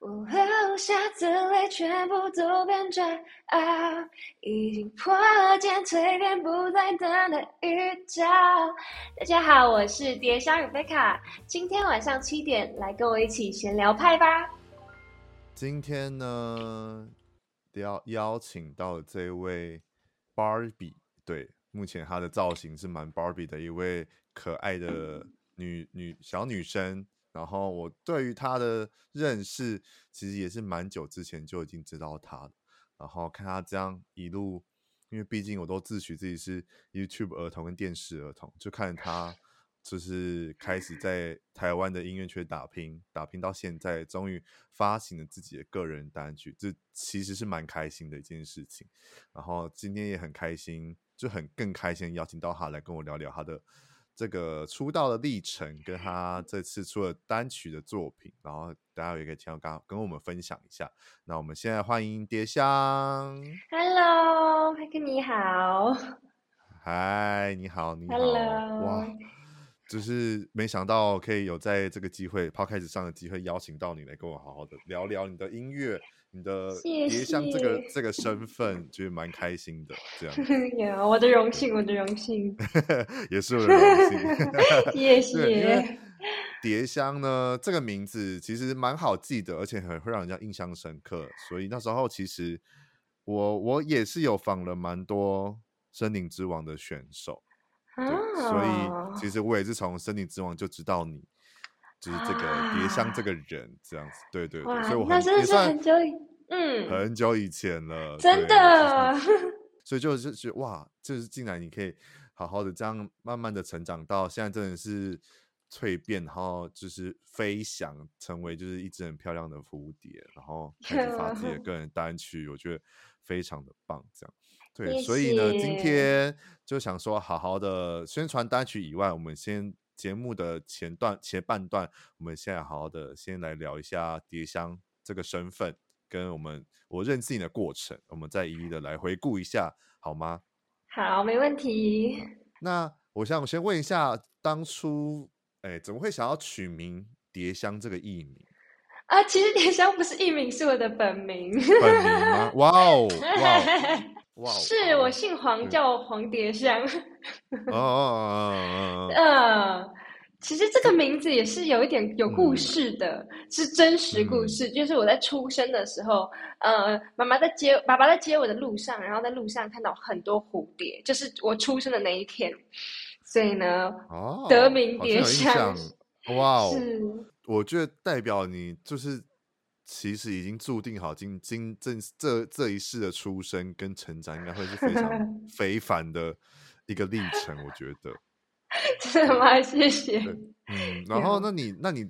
我留下字泪，全部都变成啊，已经破茧蜕变，不再等待预兆。大家好，我是蝶香瑞贝卡，今天晚上七点来跟我一起闲聊派吧。今天呢，要邀请到这位 Barbie，对，目前她的造型是蛮 Barbie 的一位可爱的女女小女生。然后我对于他的认识，其实也是蛮久之前就已经知道他的。然后看他这样一路，因为毕竟我都自诩自己是 YouTube 儿童跟电视儿童，就看他 就是开始在台湾的音乐圈打拼，打拼到现在，终于发行了自己的个人单曲，这其实是蛮开心的一件事情。然后今天也很开心，就很更开心邀请到他来跟我聊聊他的。这个出道的历程，跟他这次出了单曲的作品，然后大家也可以听到，刚跟我们分享一下。那我们现在欢迎蝶香。Hello，派克你好。嗨，你好，你好。Hello。哇，就是没想到可以有在这个机会，Podcast 上的机会邀请到你来跟我好好的聊聊你的音乐。你的蝶香这个这个身份，就是蛮开心的，这样。有我的荣幸，我的荣幸，也是我的荣幸。谢谢。蝶香呢，这个名字其实蛮好记的，而且很会让人家印象深刻。所以那时候其实我我也是有访了蛮多森林之王的选手，所以其实我也是从森林之王就知道你。就是这个蝶香这个人这样子，啊、对对对，所以我很那是很久很久以前了，真的，所以就是觉得哇，就是进来你可以好好的这样慢慢的成长到现在，真的是蜕变，然后就是飞翔成为就是一只很漂亮的蝴蝶，然后开始发自己的 个人单曲，我觉得非常的棒，这样对，所以呢，今天就想说好好的宣传单曲以外，我们先。节目的前段前半段，我们现在好好的先来聊一下蝶香这个身份，跟我们我认识你的过程，我们再一一的来回顾一下，好吗？好，没问题。那我想我先问一下，当初哎，怎么会想要取名蝶香这个艺名？啊，其实蝶香不是艺名，是我的本名。本名吗？哇哦，哇哦。Wow, 是我姓黄，嗯、叫黄蝶香。哦哦哦哦 呃，其实这个名字也是有一点有故事的，嗯、是真实故事。嗯、就是我在出生的时候，呃，妈妈在接爸爸在接我的路上，然后在路上看到很多蝴蝶，就是我出生的那一天，所以呢，哦、得名蝶香。哇哦，是我觉得代表你就是。其实已经注定好，今今这这这一世的出生跟成长，应该会是非常 非凡的一个历程。我觉得，真的吗？谢谢。嗯，然后，那你，那你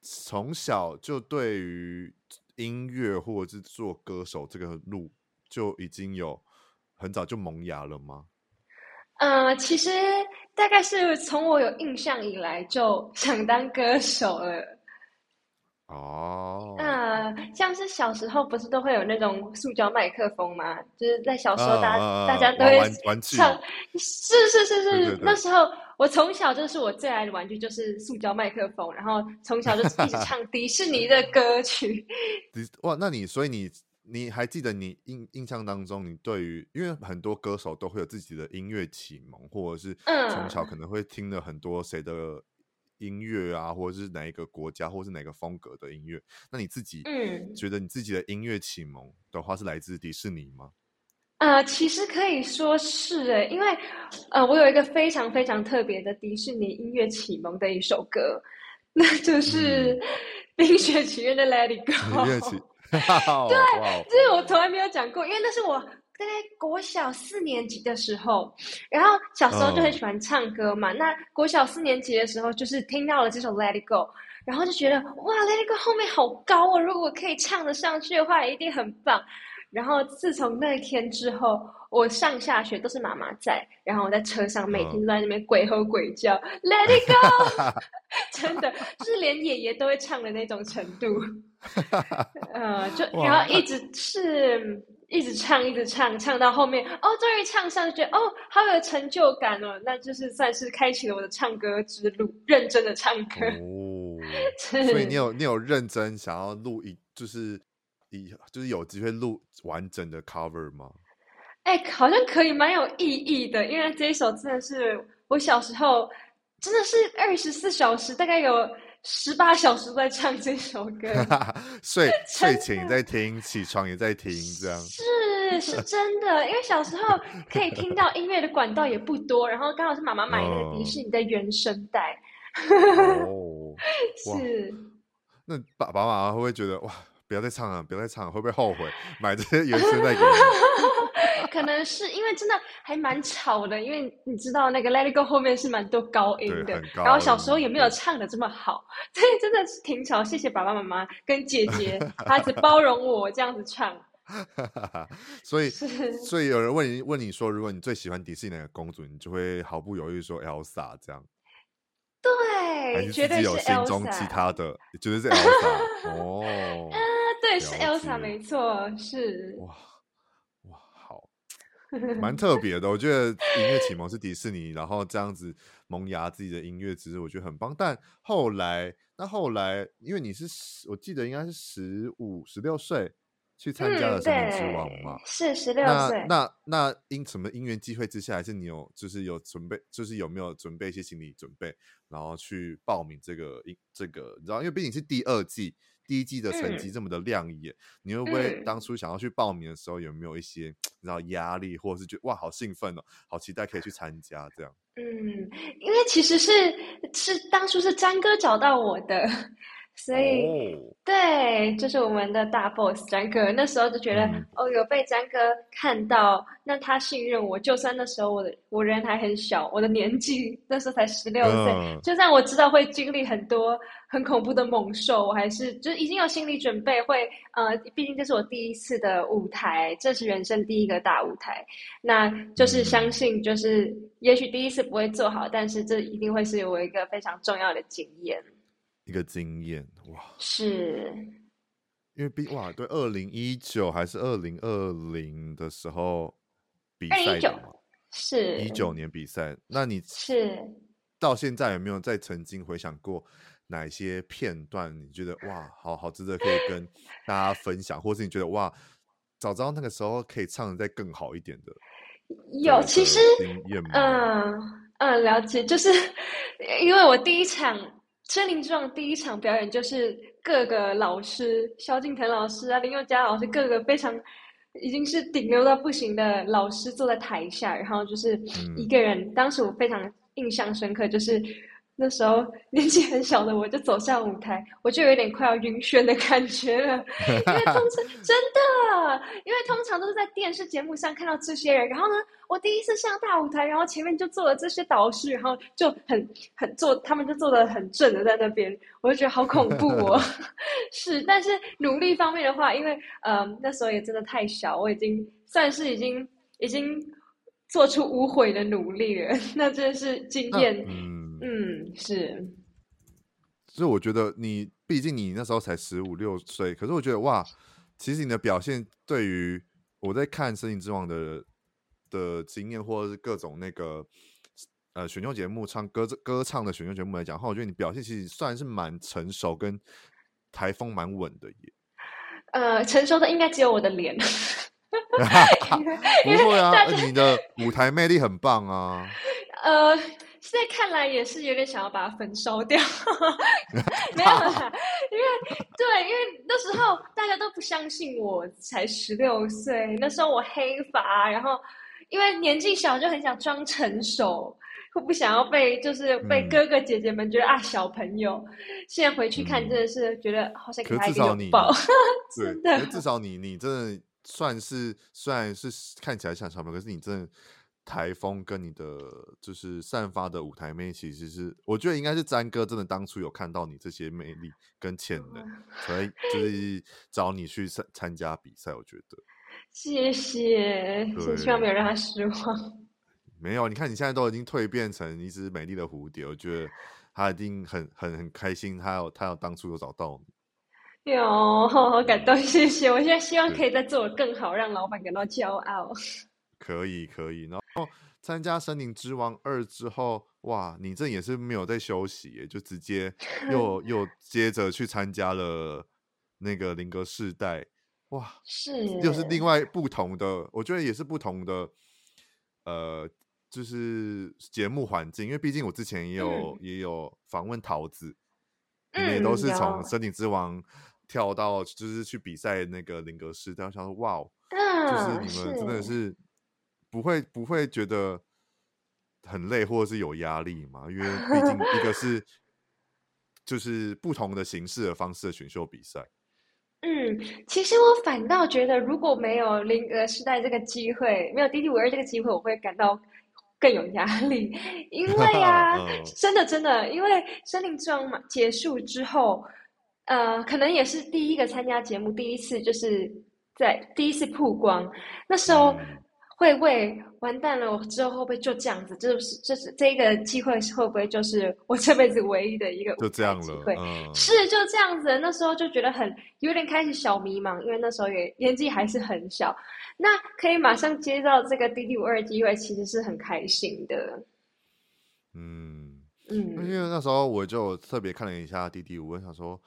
从小就对于音乐或者是做歌手这个路，就已经有很早就萌芽了吗？呃，其实大概是从我有印象以来，就想当歌手了。哦，那，像是小时候不是都会有那种塑胶麦克风吗？就是在小时候大家，大、啊、大家都会唱，是是是是，对对对，那时候我从小就是我最爱的玩具就是塑胶麦克风，然后从小就一直 唱迪士尼的歌曲。哇，那你所以你你还记得你印印象当中，你对于因为很多歌手都会有自己的音乐启蒙，或者是从小可能会听了很多谁的。音乐啊，或者是哪一个国家，或者是哪个风格的音乐？那你自己嗯，觉得你自己的音乐启蒙的话，是来自迪士尼吗？呃，其实可以说是诶，因为呃，我有一个非常非常特别的迪士尼音乐启蒙的一首歌，那就是《冰雪奇缘》的《Let It Go》。对，这是我从来没有讲过，因为那是我。在国小四年级的时候，然后小时候就很喜欢唱歌嘛。Oh. 那国小四年级的时候，就是听到了这首《Let It Go》，然后就觉得哇，《Let It Go》后面好高哦，如果可以唱得上去的话，一定很棒。然后自从那一天之后，我上下学都是妈妈在，然后我在车上每天都在那边鬼吼鬼叫、嗯、，Let it go，真的，就是连爷爷都会唱的那种程度，呃，就然后一直是一直唱，一直唱，唱到后面，哦，终于唱上，就觉得哦，好有成就感哦，那就是算是开启了我的唱歌之路，认真的唱歌。哦，所以你有你有认真想要录一，就是。一就是有机会录完整的 cover 吗？哎、欸，好像可以，蛮有意义的。因为这一首真的是我小时候，真的是二十四小时，大概有十八小时都在唱这首歌。睡睡前也在听，起床也在听，这样是是真的。因为小时候可以听到音乐的管道也不多，然后刚好是妈妈买那个迪士尼的原声带。哦，是。那爸爸妈妈会不会觉得哇？不要再唱了，不要再唱了，会不会后悔买这些原声带给你？可能是因为真的还蛮吵的，因为你知道那个《Let It Go》后面是蛮多高音的，然后小时候也没有唱的这么好，所以真的是挺吵。谢谢爸爸妈妈跟姐姐，他一直包容我这样子唱。所以，所以有人问你问你说，如果你最喜欢迪士尼哪个公主，你就会毫不犹豫说 Elsa 这样。对，还是自己有心中其他的，绝对是 Elsa 哦。对，是 Elsa，没错，是。哇蛮特别的。我觉得音乐启蒙是迪士尼，然后这样子萌芽自己的音乐，其实我觉得很棒。但后来，那后来，因为你是，我记得应该是十五、十六岁去参加了《森林之王》嘛，嗯、是十六岁。那那因什么因缘机会之下，还是你有就是有准备，就是有没有准备一些心理准备，然后去报名这个这个，你知道，因为毕竟是第二季。第一季的成绩这么的亮眼，嗯，你会不会当初想要去报名的时候有没有一些你知道压力，或者是觉得哇好兴奋哦，好期待可以去参加这样？嗯，因为其实是是当初是詹哥找到我的。所以、哦，对，就是我们的大 boss 詹哥，那时候就觉得、嗯、哦，有被詹哥看到，那他信任我，就算那时候我的我人还很小，我的年纪那时候才十六岁，就算我知道会经历很多很恐怖的猛兽，我还是就已经有心理准备会，会呃，毕竟这是我第一次的舞台，这是人生第一个大舞台，那就是相信，就是、嗯、也许第一次不会做好，但是这一定会是我一个非常重要的经验。一个经验哇，是，因为比哇，对，二零一九还是二零二零的时候比赛是一九年比赛。那你是到现在有没有再曾经回想过哪些片段？你觉得哇，好好值得可以跟 大家分享，或是你觉得哇，早知道那个时候可以唱的再更好一点的？有，其实嗯嗯，了解，就是 因为我第一场。森林之王第一场表演就是各个老师，萧敬腾老师啊，林宥嘉老师，各个非常已经是顶流到不行的老师坐在台下，然后就是一个人。嗯、当时我非常印象深刻，就是。那时候年纪很小的我就走上舞台，我就有点快要晕眩的感觉了，因为通常真的，因为通常都是在电视节目上看到这些人，然后呢，我第一次上大舞台，然后前面就坐了这些导师，然后就很很坐，他们就坐的很正的在那边，我就觉得好恐怖哦。是，但是努力方面的话，因为嗯、呃，那时候也真的太小，我已经算是已经已经做出无悔的努力了，那真的是经验。嗯嗯，是。所以我觉得你，毕竟你那时候才十五六岁，可是我觉得哇，其实你的表现对于我在看《森林之王》的的经验，或者是各种那个呃选秀节目唱歌歌唱的选秀节目来讲的话，我觉得你表现其实算是蛮成熟，跟台风蛮稳的耶。呃，成熟的应该只有我的脸。不会啊，你的舞台魅力很棒啊。呃。现在看来也是有点想要把它焚烧掉，没有啦，因为对，因为那时候大家都不相信我才十六岁，那时候我黑发，然后因为年纪小就很想装成熟，会不想要被就是被哥哥姐姐们觉得、嗯、啊小朋友。现在回去看真的是觉得好像给他一个拥抱，真的。至少你你真的算是虽然是看起来像小朋友，可是你真的。台风跟你的就是散发的舞台魅力，其实是我觉得应该是詹哥真的当初有看到你这些魅力跟潜能，所以 就是找你去参参加比赛。我觉得谢谢，希望没有让他失望。没有，你看你现在都已经蜕变成一只美丽的蝴蝶，我觉得他一定很很很开心，他有他有当初有找到你。哟，好感动，谢谢！我现在希望可以再做的更好，让老板感到骄傲。可以可以，然后参加《森林之王二》之后，哇，你这也是没有在休息耶，就直接又 又接着去参加了那个林格世代，哇，是又是另外不同的，我觉得也是不同的，呃。就是节目环境，因为毕竟我之前也有、嗯、也有访问桃子，你们也都是从《森林之王》跳到就是去比赛那个林格世代，我想说哇，就是你们真的是不会不会觉得很累或者是有压力嘛？因为毕竟一个是 就是不同的形式的方式的选秀比赛。嗯，其实我反倒觉得如果没有林格世代这个机会，没有 DD52 这个机会，我会感到。更有压力，因为啊，真的真的，因为《森林之王》嘛结束之后，呃，可能也是第一个参加节目，第一次就是在第一次曝光，那时候会为完蛋了，我之后会不会就这样子？就是就是这个机会会不会就是我这辈子唯一的一个舞台机会？嗯、是就这样子，那时候就觉得很有点开始小迷茫，因为那时候也年纪还是很小。那可以马上接到这个 DD52 机会，其实是很开心的。嗯嗯，因为那时候我就特别看了一下 DD5，我想说，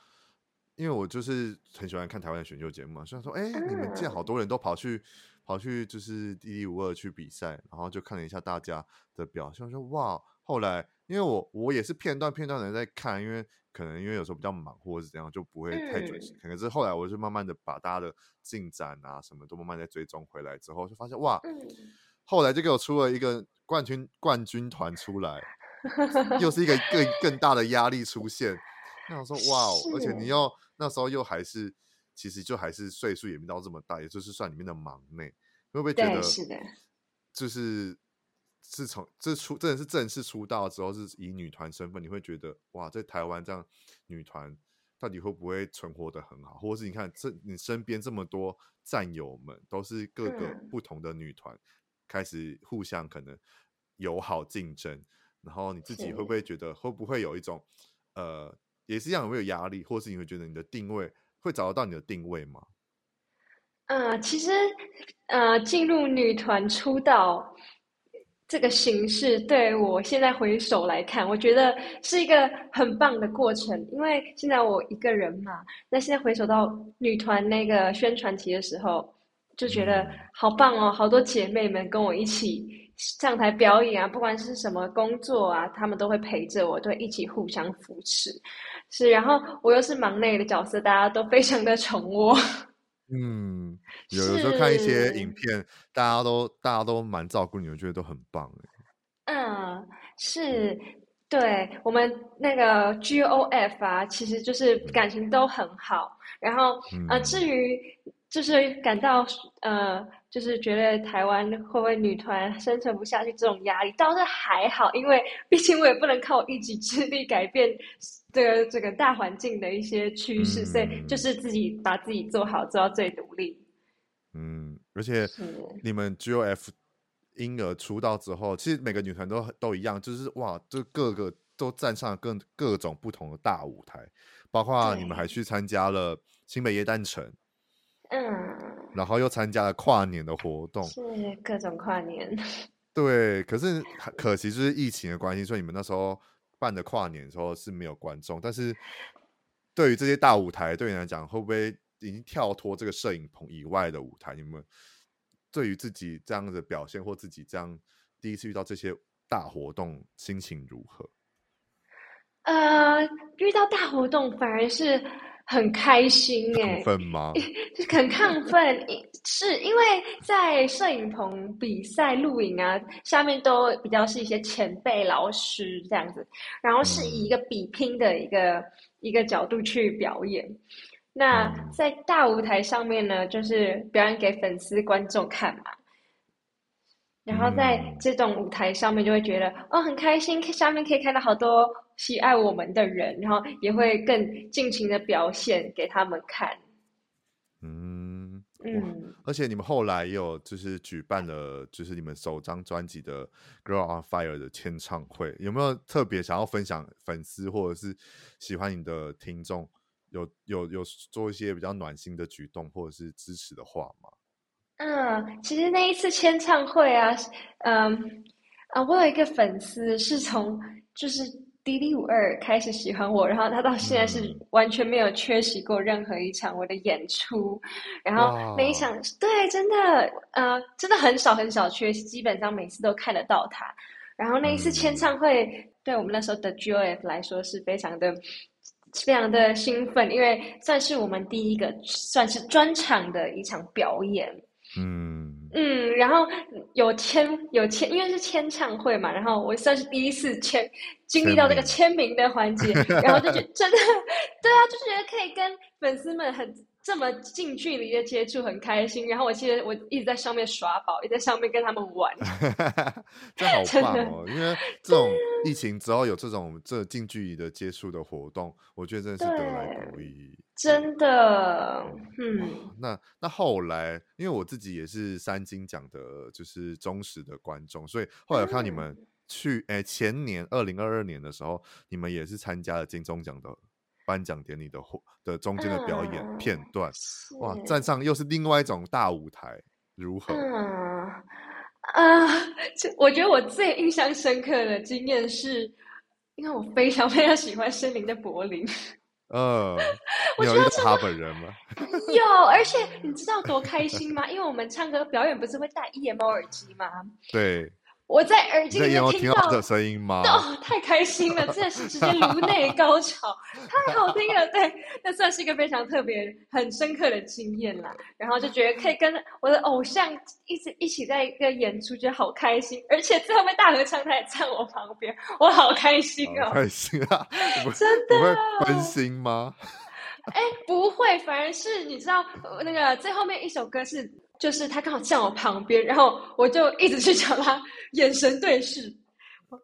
因为我就是很喜欢看台湾的选秀节目嘛，虽然说，哎、欸，你们见好多人都跑去跑去就是 DD52 去比赛，然后就看了一下大家的表现，我说哇，后来因为我我也是片段片段的在看，因为。可能因为有时候比较忙，或者是怎样，就不会太准时。可是后来，我就慢慢的把大家的进展啊，什么都慢慢在追踪回来之后，就发现哇，后来就给我出了一个冠军冠军团出来，又是一个更更大的压力出现。那我说哇哦，而且你又那时候又还是，其实就还是岁数也没到这么大，也就是算里面的忙内，会不会觉得就是？自从这出真的是正式出道之后，是以女团身份，你会觉得哇，在台湾这样女团到底会不会存活得很好？或者是你看这你身边这么多战友们，都是各个不同的女团，开始互相可能友好竞争，然后你自己会不会觉得会不会有一种呃，也是一样有没有压力，或是你会觉得你的定位会找得到你的定位吗？呃，其实呃，进入女团出道。这个形式对我现在回首来看，我觉得是一个很棒的过程。因为现在我一个人嘛，那现在回首到女团那个宣传期的时候，就觉得好棒哦！好多姐妹们跟我一起上台表演啊，不管是什么工作啊，他们都会陪着我，都会一起互相扶持。是，然后我又是忙内的角色，大家都非常的宠我。嗯，有有时候看一些影片，大家都大家都蛮照顾你，我觉得都很棒。嗯，是，对我们那个 GOF 啊，其实就是感情都很好。然后、嗯、呃，至于就是感到呃，就是觉得台湾会不会女团生存不下去这种压力，倒是还好，因为 毕竟我也不能靠一己之力改变。这个这个大环境的一些趋势，嗯，所以就是自己把自己做好，做到最努力。嗯，而且你们 GOF 婴儿出道之后，其实每个女团都都一样，就是哇，就各个都站上了各各种不同的大舞台，包括你们还去参加了新北耶诞城，嗯，然后又参加了跨年的活动，是各种跨年。对，可是可惜就是疫情的关系，所以你们那时候。办的跨年的时候是没有观众，但是对于这些大舞台，对你来讲，会不会已经跳脱这个摄影棚以外的舞台？你们对于自己这样的表现，或自己这样第一次遇到这些大活动，心情如何？呃，遇到大活动反而是。很开心哎，亢奋吗？就很亢奋，是因为在摄影棚比赛录影啊，下面都比较是一些前辈老师这样子，然后是以一个比拼的一个、嗯、一个角度去表演。那在大舞台上面呢，就是表演给粉丝观众看嘛。然后在这种舞台上面，就会觉得哦，很开心，下面可以看到好多。喜爱我们的人，然后也会更尽情的表现给他们看。嗯，嗯，而且你们后来也有就是举办了就是你们首张专辑的《Girl on Fire》的签唱会，有没有特别想要分享粉丝或者是喜欢你的听众有有有做一些比较暖心的举动或者是支持的话吗？嗯，其实那一次签唱会啊，嗯啊，我有一个粉丝是从就是。迪丽五二开始喜欢我，然后他到现在是完全没有缺席过任何一场我的演出，然后每一场对，真的呃，真的很少很少缺席，基本上每次都看得到他。然后那一次签唱会，嗯、对我们那时候的 GOF 来说是非常的非常的兴奋，因为算是我们第一个算是专场的一场表演。嗯嗯，然后有签有签，因为是签唱会嘛，然后我算是第一次签经历到这个签名的环节，然后就觉得 真的，对啊，就是觉得可以跟粉丝们很这么近距离的接触，很开心。然后我记得我一直在上面耍宝，一直在上面跟他们玩，这好棒哦！因为这种疫情之后有这种这近距离的接触的活动，我觉得真的是得来不易。真的，嗯，那那后来，因为我自己也是三金奖的，就是忠实的观众，所以后来看你们去，哎、嗯，前年二零二二年的时候，你们也是参加了金钟奖的颁奖典礼的的中间的表演片段，嗯、哇，站上又是另外一种大舞台，如何？嗯啊，这我觉得我最印象深刻的经验是，因为我非常非常喜欢森林的柏霖。呃，你有遇到他本人吗？有，而且你知道多开心吗？因为我们唱歌表演不是会戴 EMO 耳机吗？对。我在耳机里面听到的声音吗？哦，太开心了，真的是直接颅内高潮，太好听了。对，那算是一个非常特别、很深刻的经验啦。然后就觉得可以跟我的偶像一直一起在一个演出，觉得好开心。而且最后面大合唱，他也站我旁边，我好开心哦，开心啊！真的，不会分心吗？哎，不会，反而是你知道，那个最后面一首歌是。就是他刚好站我旁边，然后我就一直去找他，眼神对视。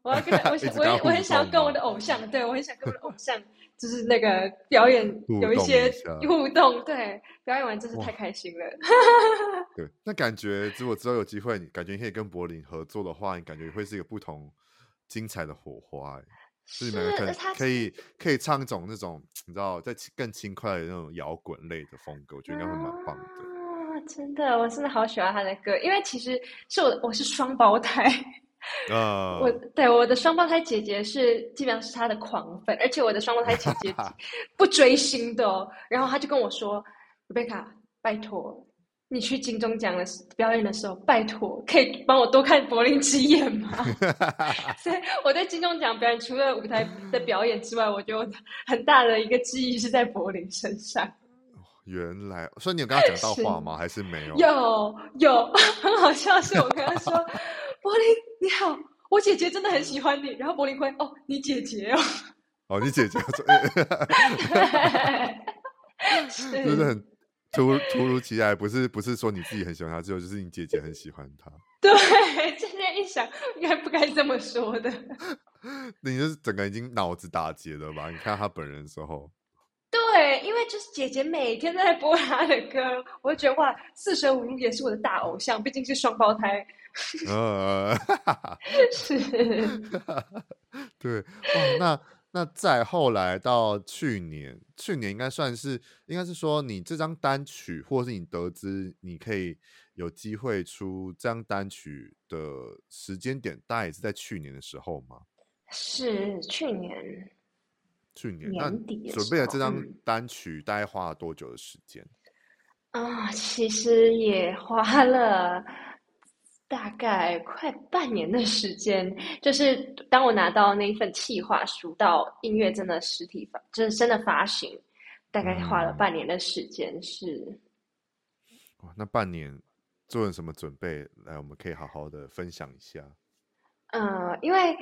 我要跟他，我想，我我很想要跟我的偶像，对，我很想跟我的偶像，就是那个表演有一些互动。对，表演完真是太开心了。对，那感觉如果之后有机会，你感觉你可以跟柏林合作的话，你感觉会是一个不同精彩的火花。哎，是你们可能可以可以唱一种那种你知道，在更轻快的那种摇滚类的风格，我觉得应该会蛮棒的。真的，我真的好喜欢他的歌，因为其实是我我是双胞胎，啊、uh，我对我的双胞胎姐姐是基本上是他的狂粉，而且我的双胞胎姐姐 不追星的哦，然后他就跟我说：“Rebecca，拜托你去金钟奖的表演的时候，拜托可以帮我多看柏林之夜吗？” 所以我在金钟奖表演除了舞台的表演之外，我觉得很大的一个记忆是在柏林身上。原来，所以你有跟他讲到话吗？还是没有？有有，很 好笑，是我跟他说：“ 柏林你好，我姐姐真的很喜欢你。”然后柏林会：“哦，你姐姐哦，哦，你姐姐。”说，就是很突突如其来，不是不是说你自己很喜欢他，只有就是你姐姐很喜欢他。对，现在一想，应该不该这么说的。你就是整个已经脑子打结了吧？你看他本人的时候。对，因为就是姐姐每天都在播她的歌，我就觉得哇，四舍五入也是我的大偶像，毕竟是双胞胎。呃，是，对，哇，那那再后来到去年，去年应该算是，应该是说你这张单曲，或是你得知你可以有机会出这张单曲的时间点，大概也是在去年的时候吗？是去年。去年年底准备了这张单曲，大概花了多久的时间？啊、嗯，其实也花了大概快半年的时间。就是当我拿到那一份企划书，到音乐真的实体发，就是真的发行，大概花了半年的时间。嗯、是，哇，那半年做了什么准备？来，我们可以好好的分享一下。嗯，因为。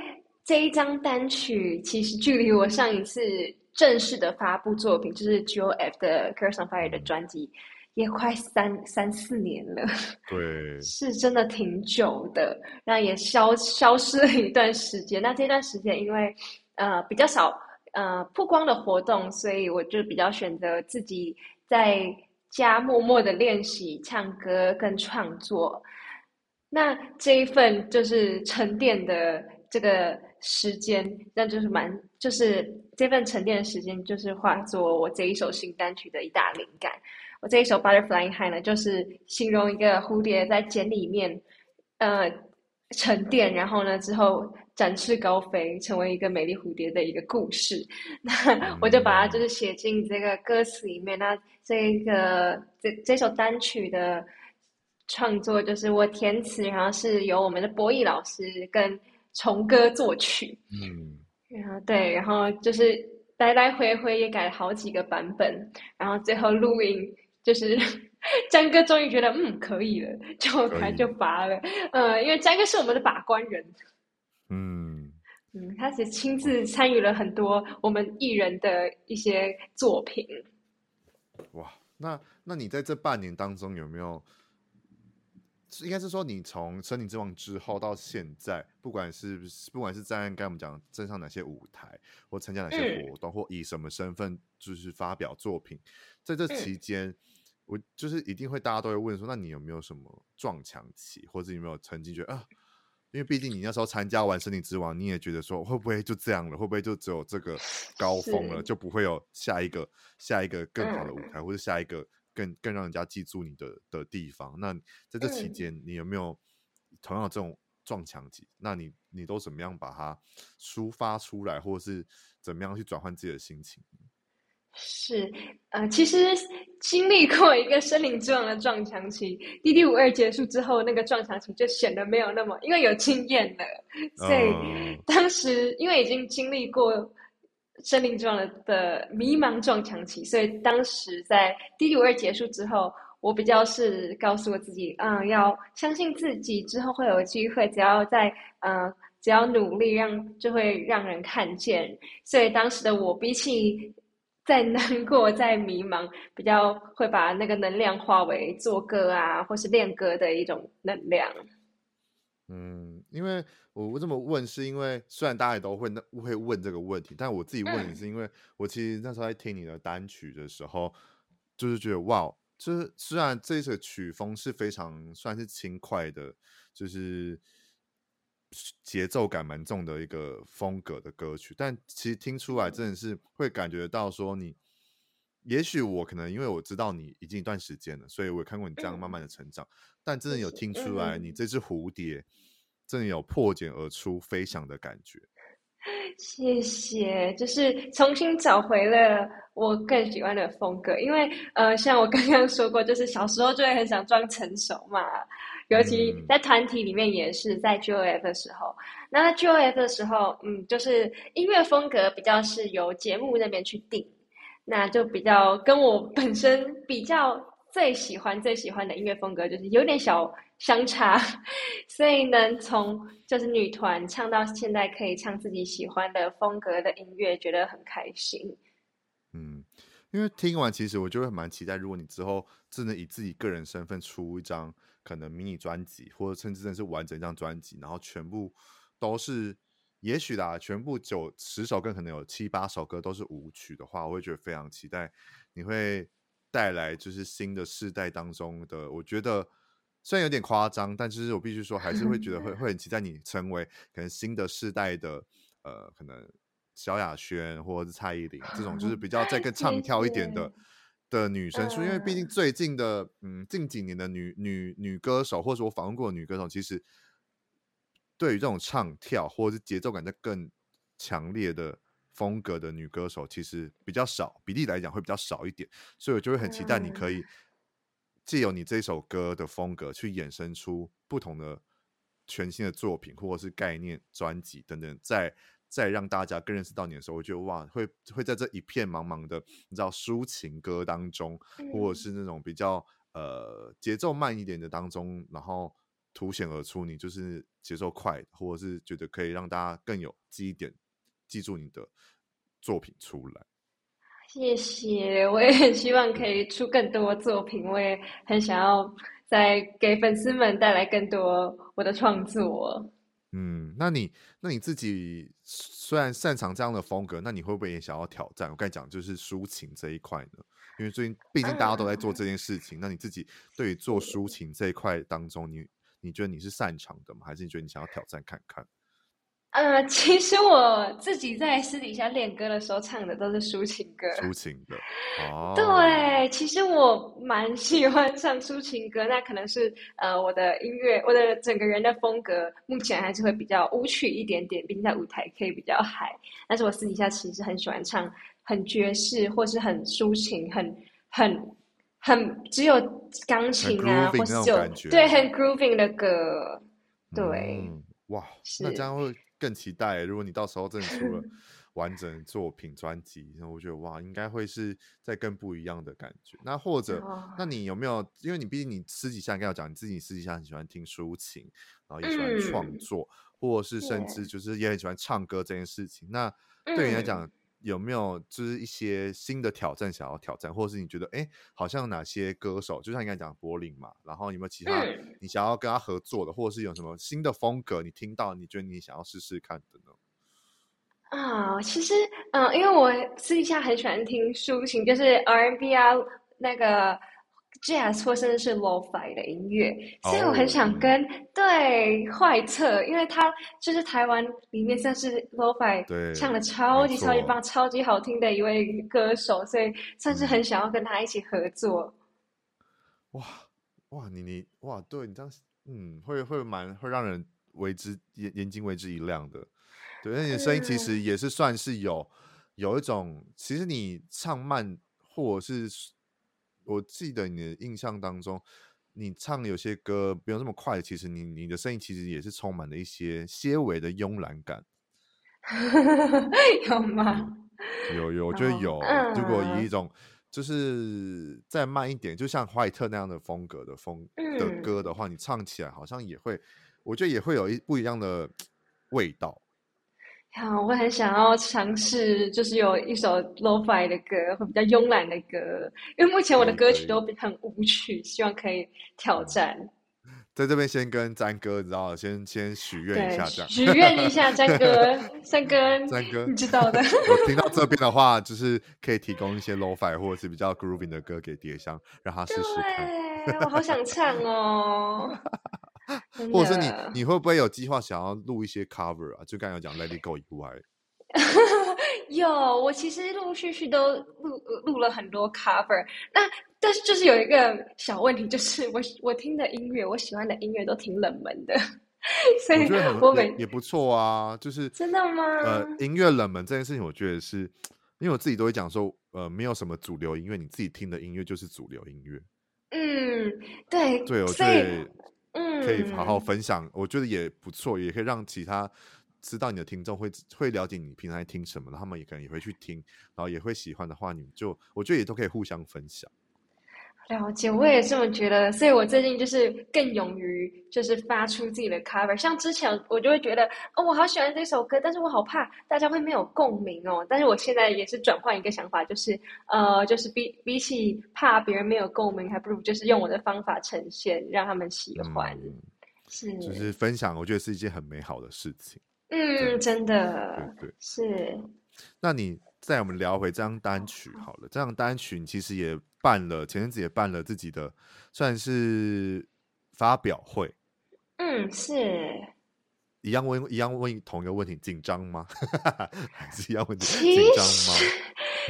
这一张单曲其实距离我上一次正式的发布作品，就是 GOF 的《Girls on Fire》的专辑，也快三三四年了。对，是真的挺久的。那也消消失了一段时间。那这段时间因为呃比较少呃曝光的活动，所以我就比较选择自己在家默默的练习唱歌跟创作。那这一份就是沉淀的这个时间，那就是蛮，就是这份沉淀的时间，就是化作我这一首新单曲的一大灵感。我这一首《Butterfly High》呢，就是形容一个蝴蝶在茧里面，呃，沉淀，然后呢之后展翅高飞，成为一个美丽蝴蝶的一个故事。那我就把它就是写进这个歌词里面。那这个这这首单曲的。创作就是我填词，然后是由我们的博弈老师跟崇哥作曲，嗯，然后对，然后就是来来回回也改了好几个版本，然后最后录音就是 詹哥终于觉得嗯可以了，就他就发了，呃，因为詹哥是我们的把关人，嗯。嗯，他是亲自参与了很多我们艺人的一些作品。哇，那那你在这半年当中有没有？应该是说，你从《森林之王》之后到现在，不管是不管是在刚才我们讲站上哪些舞台，或参加哪些活动，嗯、或以什么身份就是发表作品，在这期间，嗯、我就是一定会大家都会问说，那你有没有什么撞墙期，或者有没有曾经觉得啊？因为毕竟你那时候参加完《森林之王》，你也觉得说会不会就这样了？会不会就只有这个高峰了，就不会有下一个下一个更好的舞台，嗯、或者下一个？更更让人家记住你的的地方。那在这期间，你有没有同样这种撞墙期？那你你都怎么样把它抒发出来，或者是怎么样去转换自己的心情？是，呃，其实经历过一个森林之王的撞墙期，滴滴五二结束之后，那个撞墙期就显得没有那么，因为有经验了，所以当时因为已经经历过。森林之王的的迷茫撞墙期，所以当时在滴滴五二结束之后，我比较是告诉我自己，嗯，要相信自己，之后会有机会，只要在嗯，只要努力让，就会让人看见。所以当时的我，比起在难过、在迷茫，比较会把那个能量化为做歌啊，或是练歌的一种能量。嗯，因为。我这么问，是因为虽然大家也都会那会问这个问题，但我自己问你是因为我其实那时候在听你的单曲的时候，就是觉得哇，就是虽然这首曲风是非常算是轻快的，就是节奏感蛮重的一个风格的歌曲，但其实听出来真的是会感觉到说你，也许我可能因为我知道你已经一段时间了，所以我也看过你这样慢慢的成长，但真的有听出来你这只蝴蝶。真的有破茧而出飞翔的感觉，谢谢，就是重新找回了我更喜欢的风格。因为呃，像我刚刚说过，就是小时候就会很想装成熟嘛，尤其在团体里面也是，在 GOF 的时候。那 GOF 的时候，嗯，就是音乐风格比较是由节目那边去定，那就比较跟我本身比较最喜欢最喜欢的音乐风格，就是有点小。相差，所以能从就是女团唱到现在可以唱自己喜欢的风格的音乐，觉得很开心。嗯，因为听完其实我就会蛮期待，如果你之后真的以自己个人身份出一张可能迷你专辑，或者甚至真的是完整一张专辑，然后全部都是，也许啦，全部九十首歌可能有七八首歌都是舞曲的话，我会觉得非常期待你会带来就是新的世代当中的，我觉得。虽然有点夸张，但其实我必须说，还是会觉得会会很期待你成为可能新的世代的呃，可能萧亚轩或者是蔡依林这种，就是比较再更唱跳一点的的女生。说，因为毕竟最近的嗯近几年的女女女歌手，或者我访问过的女歌手，其实对于这种唱跳或者是节奏感在更强烈的风格的女歌手，其实比较少，比例来讲会比较少一点。所以我就会很期待你可以。借由你这首歌的风格去衍生出不同的全新的作品，或者是概念专辑等等，再再让大家更认识到你的时候，我觉得哇，会会在这一片茫茫的你知道抒情歌当中，或者是那种比较呃节奏慢一点的当中，然后凸显而出你就是节奏快，或者是觉得可以让大家更有记忆点，记住你的作品出来。谢谢，我也很希望可以出更多作品，我也很想要再给粉丝们带来更多我的创作。嗯，那你那你自己虽然擅长这样的风格，那你会不会也想要挑战？我刚才讲就是抒情这一块呢？因为最近毕竟大家都在做这件事情，嗯、那你自己对于做抒情这一块当中，你你觉得你是擅长的吗？还是你觉得你想要挑战看看？呃，其实我自己在私底下练歌的时候唱的都是抒情歌，抒情的。哦，对，其实我蛮喜欢唱抒情歌，那可能是呃我的音乐，我的整个人的风格目前还是会比较舞曲一点点，毕竟在舞台可以比较嗨。但是我私底下其实很喜欢唱很爵士，或是很抒情，很很很只有钢琴啊，或是就对很 grooving 的歌。对，嗯、哇，那这样会。更期待，如果你到时候真的出了 完整作品专辑，那我觉得哇，应该会是在更不一样的感觉。那或者，那你有没有？因为你毕竟你私底下应该要讲，你自己私底下很喜欢听抒情，然后也喜欢创作，嗯、或者是甚至就是也很喜欢唱歌这件事情。那对你来讲，嗯有没有就是一些新的挑战想要挑战，或者是你觉得哎，好像哪些歌手，就像你刚才讲柏林嘛，然后有没有其他你想要跟他合作的，嗯、或者是有什么新的风格，你听到你觉得你想要试试看的呢？啊，其实嗯，因为我私底下很喜欢听抒情，就是 R&B 啊那个。Jazz 或甚至是 Lo-Fi 的音乐，oh, 所以我很想跟、嗯、对坏特，因为他就是台湾里面算是 Lo-Fi 唱的超级超级棒、超级好听的一位歌手，所以算是很想要跟他一起合作。哇哇，你你哇，对你这样，嗯，会会蛮会让人为之眼眼睛为之一亮的。对，那你的声音其实也是算是有、嗯、有一种，其实你唱慢或者是。我记得你的印象当中，你唱有些歌不用这么快，其实你你的声音其实也是充满了一些些微的慵懒感，有吗？有有，我觉得有。Oh, 如果以一种就是再慢一点，就像怀特那样的风格的风的歌的话，嗯、你唱起来好像也会，我觉得也会有一不一样的 味道。啊，我很想要尝试，就是有一首 Lo-Fi 的歌，会比较慵懒的歌，因为目前我的歌曲都很舞曲，希望可以挑战。在这边先跟詹哥，你知道，先先许愿一下，这样许愿一下，詹哥，詹哥，詹哥，你知道的。我听到这边的话，就是可以提供一些 Lo-Fi 或者是比较 grooving 的歌给蝶香，让他试试看。我好想唱哦。或者是你，你会不会有计划想要录一些 cover 啊？就刚才有讲 Let It Go 以外，有，我其实陆陆续续都录录了很多 cover。那但是就是有一个小问题，就是我我听的音乐，我喜欢的音乐都挺冷门的，所以我每也不错啊。就是真的吗？呃，音乐冷门这件事情，我觉得是因为我自己都会讲说，呃，没有什么主流音乐，你自己听的音乐就是主流音乐。嗯，对，对，我觉得。可以好好分享，我觉得也不错，也可以让其他知道你的听众会会了解你平常在听什么，他们也可能也会去听，然后也会喜欢的话，你们就我觉得也都可以互相分享。了解，我也这么觉得，所以我最近就是更勇于就是发出自己的 cover。像之前我就会觉得哦，我好喜欢这首歌，但是我好怕大家会没有共鸣哦。但是我现在也是转换一个想法，就是呃，就是比比起怕别人没有共鸣，还不如就是用我的方法呈现，让他们喜欢。嗯、是，就是分享，我觉得是一件很美好的事情。嗯，真的，对对，是。那你再我们聊回这张单曲好了，这张单曲其实也。办了前阵子也办了自己的算是发表会，嗯，是一样问一样问同一个问题，紧张吗？还是一样问题，紧张吗？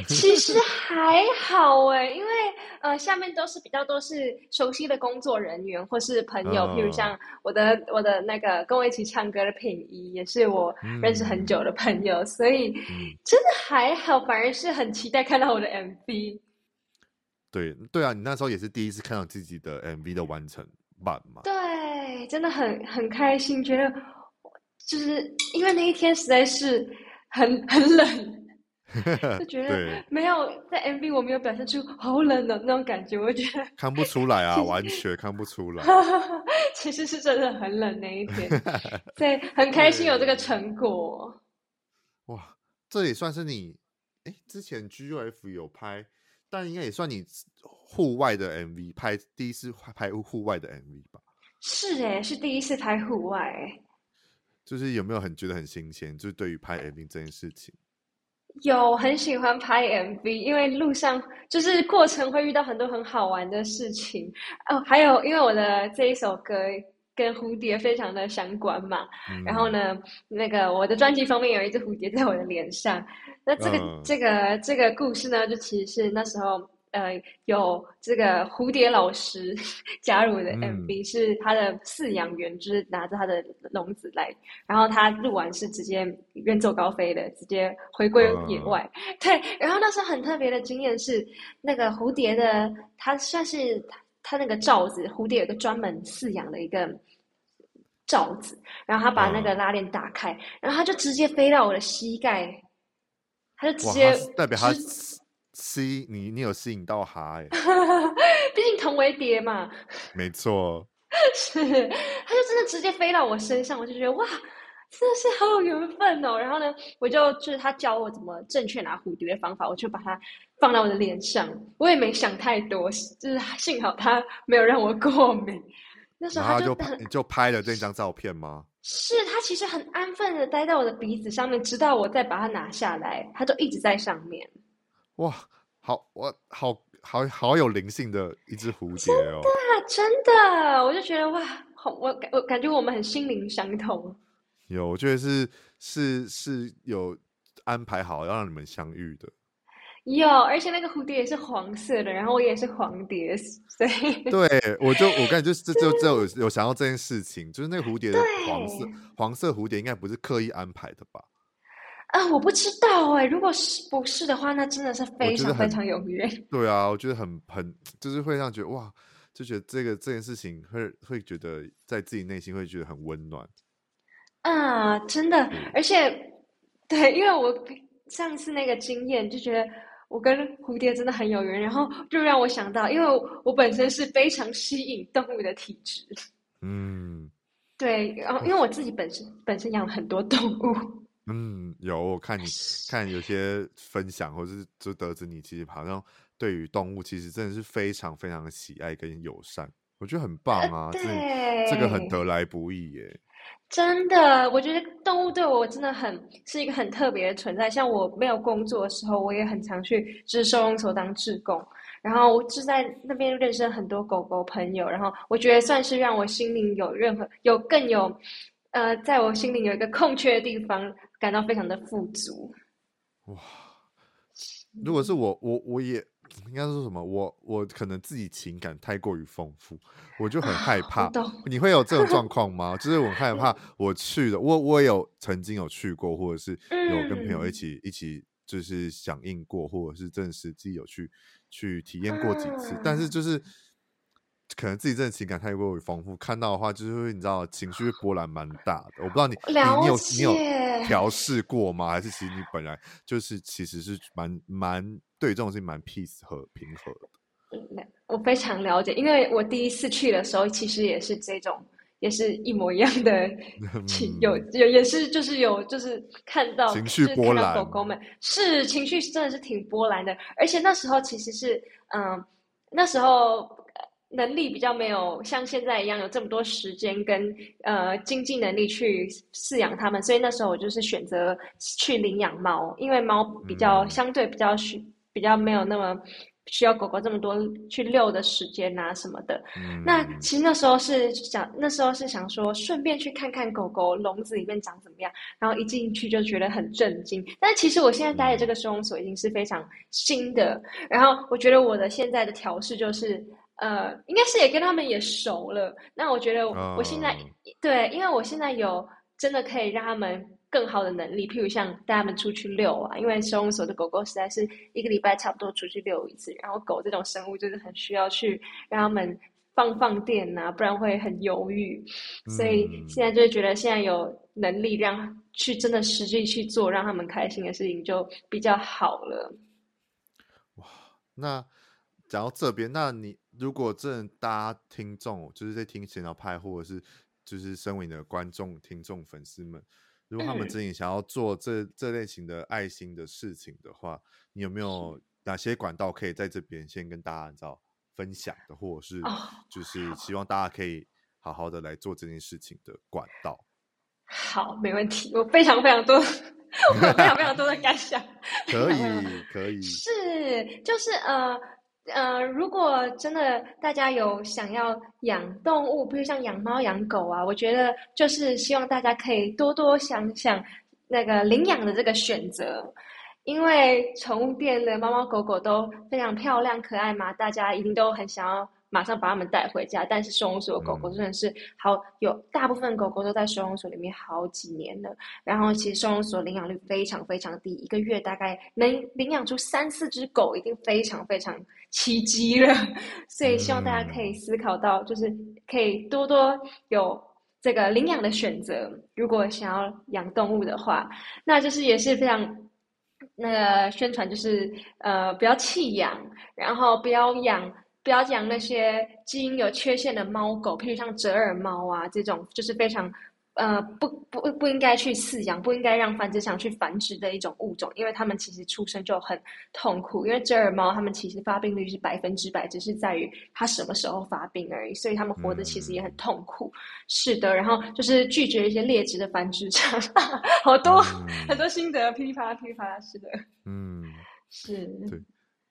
其实还好哎，因为呃下面都是比较多是熟悉的工作人员或是朋友，嗯、譬如像我的我的那个跟我一起唱歌的品仪，也是我认识很久的朋友，嗯、所以真的还好，反而是很期待看到我的 MV。对对啊，你那时候也是第一次看到自己的 MV 的完成版嘛？对，真的很很开心，觉得就是因为那一天实在是很很冷，就觉 得没有在 MV 我没有表现出好冷的那种感觉，我觉得 看不出来啊，完全看不出来。其实是真的很冷那一天，对，很开心有这个成果。哇，这也算是你哎，之前 GUF 有拍。但应该也算你户外的 MV 拍第一次拍户外的 MV 吧？是哎，是第一次拍户外。就是有没有很觉得很新鲜？就是对于拍 MV 这件事情，有很喜欢拍 MV，因为路上就是过程会遇到很多很好玩的事情哦。还有，因为我的这一首歌跟蝴蝶非常的相关嘛，嗯、然后呢，那个我的专辑封面有一只蝴蝶在我的脸上。那这个、嗯、这个这个故事呢，就其实是那时候。呃，有这个蝴蝶老师 加入的 MV，、嗯、是他的饲养员，就是拿着他的笼子来，然后他录完是直接远走高飞的，直接回归野外。嗯、对，然后那时候很特别的经验是，那个蝴蝶的，它算是它那个罩子，蝴蝶有个专门饲养的一个罩子，然后他把那个拉链打开，嗯、然后他就直接飞到我的膝盖，他就直接代表他。吸你，你有吸引到他哎，毕竟同为蝶嘛。没错，是，他就真的直接飞到我身上，我就觉得哇，真的是好有缘分哦。然后呢，我就就是他教我怎么正确拿蝴蝶的方法，我就把它放到我的脸上。我也没想太多，就是幸好他没有让我过敏。那时候他就就你就拍了这张照片吗？是他其实很安分的待在我的鼻子上面，直到我再把它拿下来，它就一直在上面。哇，好，我好好好有灵性的一只蝴蝶哦！真的，真的，我就觉得哇，好，我感我感觉我们很心灵相通。有，我觉得是是是有安排好要让你们相遇的。有，而且那个蝴蝶也是黄色的，然后我也是黄蝶，对。对，我就我感觉就是就 就有有想到这件事情，就是那个蝴蝶的黄色黄色蝴蝶应该不是刻意安排的吧？啊，我不知道哎。如果是不是的话，那真的是非常非常有缘。对啊，我觉得很很，就是会让觉得哇，就觉得这个这件事情会会觉得在自己内心会觉得很温暖。啊，真的，嗯、而且对，因为我上次那个经验，就觉得我跟蝴蝶真的很有缘，然后就让我想到，因为我，本身是非常吸引动物的体质。嗯，对，然后因为我自己本身本身养了很多动物。嗯，有我看你 看有些分享，或者是就得知你其实好像对于动物其实真的是非常非常的喜爱跟友善，我觉得很棒啊！这、呃、这个很得来不易耶。真的，我觉得动物对我真的很是一个很特别的存在。像我没有工作的时候，我也很常去就是收容所当志工，然后我就在那边认识很多狗狗朋友，然后我觉得算是让我心灵有任何有更有呃，在我心里有一个空缺的地方。感到非常的富足，哇！如果是我，我我也应该说什么？我我可能自己情感太过于丰富，我就很害怕。啊、你会有这种状 况吗？就是我很害怕我去的，我我有曾经有去过，或者是有跟朋友一起、嗯、一起就是响应过，或者是真实自己有去去体验过几次，啊、但是就是。可能自己真的情感太过于丰富，看到的话就是会你知道情绪波澜蛮大的。我不知道你你，你有你有调试过吗？还是其实你本来就是其实是蛮蛮对这种事情蛮 peace 和平和的。我非常了解，因为我第一次去的时候，其实也是这种，也是一模一样的 情，有有也是就是有就是看到情绪波澜，狗狗们是情绪真的是挺波澜的，而且那时候其实是嗯那时候。能力比较没有像现在一样有这么多时间跟呃经济能力去饲养它们，所以那时候我就是选择去领养猫，因为猫比较相对比较需比较没有那么需要狗狗这么多去遛的时间啊什么的。嗯、那其实那时候是想那时候是想说顺便去看看狗狗笼子里面长怎么样，然后一进去就觉得很震惊。但其实我现在待的这个收容所已经是非常新的，然后我觉得我的现在的调试就是。呃，应该是也跟他们也熟了。那我觉得我现在、uh, 对，因为我现在有真的可以让他们更好的能力，譬如像带他们出去遛啊。因为收容所的狗狗实在是一个礼拜差不多出去遛一次，然后狗这种生物就是很需要去让他们放放电呐、啊，不然会很忧郁。所以现在就是觉得现在有能力让去真的实际去做让他们开心的事情，就比较好了。哇，那讲到这边，那你。如果真的大家听众就是在听闲聊派，或者是就是身为你的观众、听众、粉丝们，如果他们真的想要做这这类型的爱心的事情的话，你有没有哪些管道可以在这边先跟大家知道分享的，或者是就是希望大家可以好好的来做这件事情的管道？好，没问题，我非常非常多 我有非常非常多的感想。可以，可以。是，就是呃呃，如果真的大家有想要养动物，比如像养猫养狗啊，我觉得就是希望大家可以多多想想那个领养的这个选择。因为宠物店的猫猫狗狗都非常漂亮可爱嘛，大家一定都很想要马上把它们带回家。但是收容所的狗狗真的是好有，大部分狗狗都在收容所里面好几年了。然后其实收容所领养率非常非常低，一个月大概能领养出三四只狗，已经非常非常奇迹了。所以希望大家可以思考到，就是可以多多有这个领养的选择。如果想要养动物的话，那就是也是非常。那个宣传就是，呃，不要弃养，然后不要养，不要养那些基因有缺陷的猫狗，譬如像折耳猫啊这种，就是非常。呃，不不不应该去饲养，不应该让繁殖场去繁殖的一种物种，因为它们其实出生就很痛苦。因为折耳猫，它们其实发病率是百分之百，只是在于它什么时候发病而已，所以它们活得其实也很痛苦。嗯、是的，然后就是拒绝一些劣质的繁殖场，好多、嗯、很多心得，噼里啪啦噼里啪啦，是的，嗯，是。对，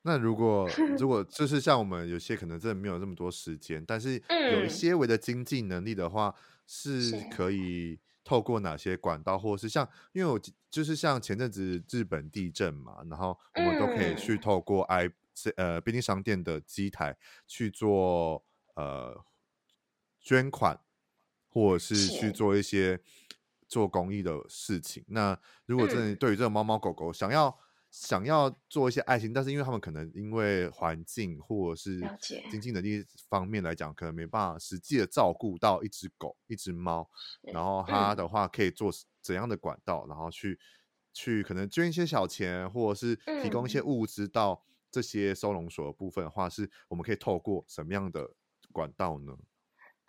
那如果 如果就是像我们有些可能真的没有那么多时间，但是有一些微的经济能力的话。是可以透过哪些管道，或是像，因为我就是像前阵子日本地震嘛，然后我们都可以去透过 i、嗯、呃便利商店的机台去做呃捐款，或者是去做一些做公益的事情。那如果真的对于这个猫猫狗狗想要。想要做一些爱心，但是因为他们可能因为环境或者是经济能力方面来讲，可能没办法实际的照顾到一只狗、一只猫。然后他的话可以做怎样的管道，然后去去可能捐一些小钱，或者是提供一些物资到这些收容所的部分的话，是我们可以透过什么样的管道呢？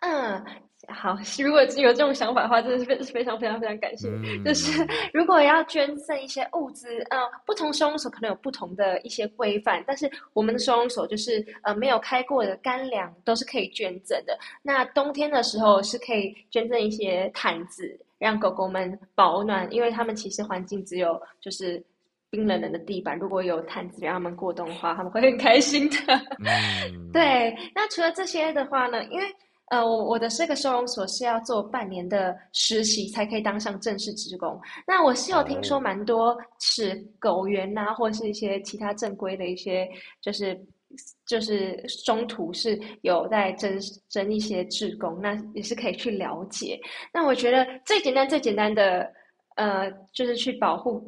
嗯，好。如果有这种想法的话，真的是非非常非常非常感谢。嗯、就是如果要捐赠一些物资，嗯，不同收容所可能有不同的一些规范，但是我们的收容所就是呃没有开过的干粮都是可以捐赠的。那冬天的时候是可以捐赠一些毯子，让狗狗们保暖，因为它们其实环境只有就是冰冷冷的地板，如果有毯子让他们过冬的话，他们会很开心的。嗯、对，那除了这些的话呢，因为呃，我我的这个收容所是要做半年的实习才可以当上正式职工。那我是有听说蛮多是狗园呐、啊，或是一些其他正规的一些，就是就是中途是有在征征一些职工，那也是可以去了解。那我觉得最简单最简单的，呃，就是去保护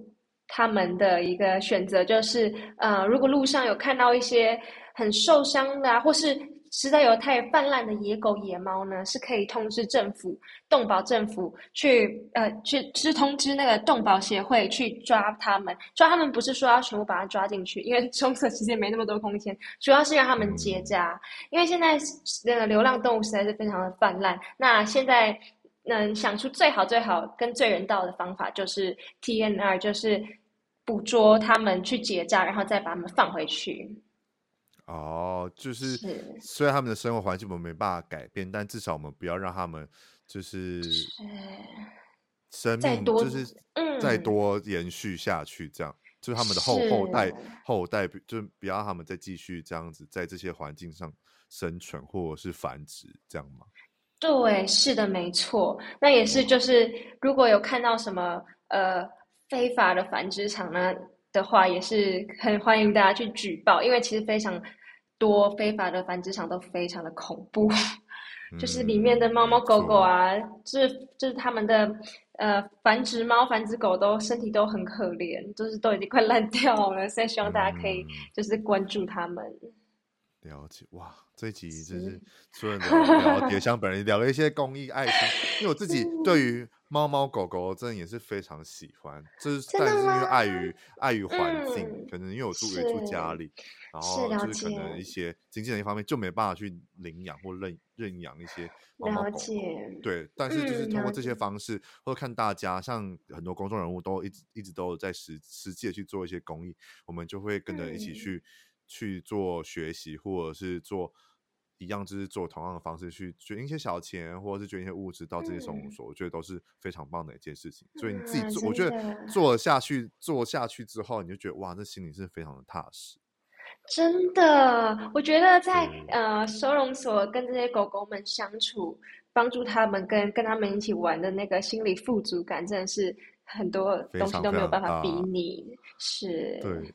他们的一个选择，就是呃，如果路上有看到一些很受伤的啊，或是实在有太泛滥的野狗、野猫呢，是可以通知政府、动保政府去，呃，去是通知那个动保协会去抓他们。抓他们不是说要全部把它抓进去，因为 棕色其实没那么多空间，主要是让他们结扎。因为现在那个流浪动物实在是非常的泛滥，那现在能想出最好、最好跟最人道的方法，就是 TNR，就是捕捉他们去结扎，然后再把他们放回去。哦，就是虽然他们的生活环境我们没办法改变，但至少我们不要让他们就是生命就是再多延续下去，这样就是他们的后后代后代，就不要让他们再继续这样子在这些环境上生存或者是繁殖，这样吗？对，是的，没错。那也是，就是如果有看到什么呃非法的繁殖场呢的话，也是很欢迎大家去举报，因为其实非常。多非法的繁殖场都非常的恐怖，就是里面的猫猫狗狗啊，嗯、就是就是他们的呃繁殖猫繁殖狗都身体都很可怜，就是都已经快烂掉了，所以希望大家可以就是关注他们。嗯、了解哇，这一集就是除了聊聊蝶香本人聊了一些公益爱心，因为我自己对于猫猫狗狗真的也是非常喜欢，就是但是因为碍于碍于环境，嗯、可能因为我住也住家里。然后就是可能一些经济的一方面就没办法去领养或认认养一些猫猫狗狗，对。但是就是通过这些方式，或者看大家像很多公众人物都一直一直都在实实际的去做一些公益，我们就会跟着一起去去做学习，或者是做一样，就是做同样的方式去捐一些小钱，或者是捐一些物资到这些收容所，嗯、我觉得都是非常棒的一件事情。所以你自己做，嗯、我觉得做下去，做下去之后，你就觉得哇，这心里是非常的踏实。真的，我觉得在呃收容所跟这些狗狗们相处，帮助他们跟跟他们一起玩的那个心理富足感，真的是很多东西都没有办法比拟。是，对。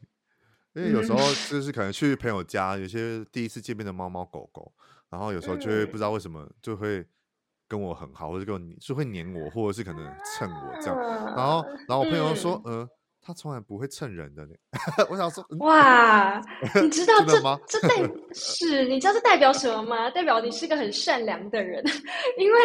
因为有时候就是可能去朋友家，有些第一次见面的猫猫狗狗，然后有时候就会不知道为什么就会跟我很好，或者跟我就会黏我，或者是可能蹭我这样。然后，然后我朋友说，嗯，他从来不会蹭人的呢。我想说，哇，你知道这？这代 是你知道这代表什么吗？代表你是个很善良的人，因为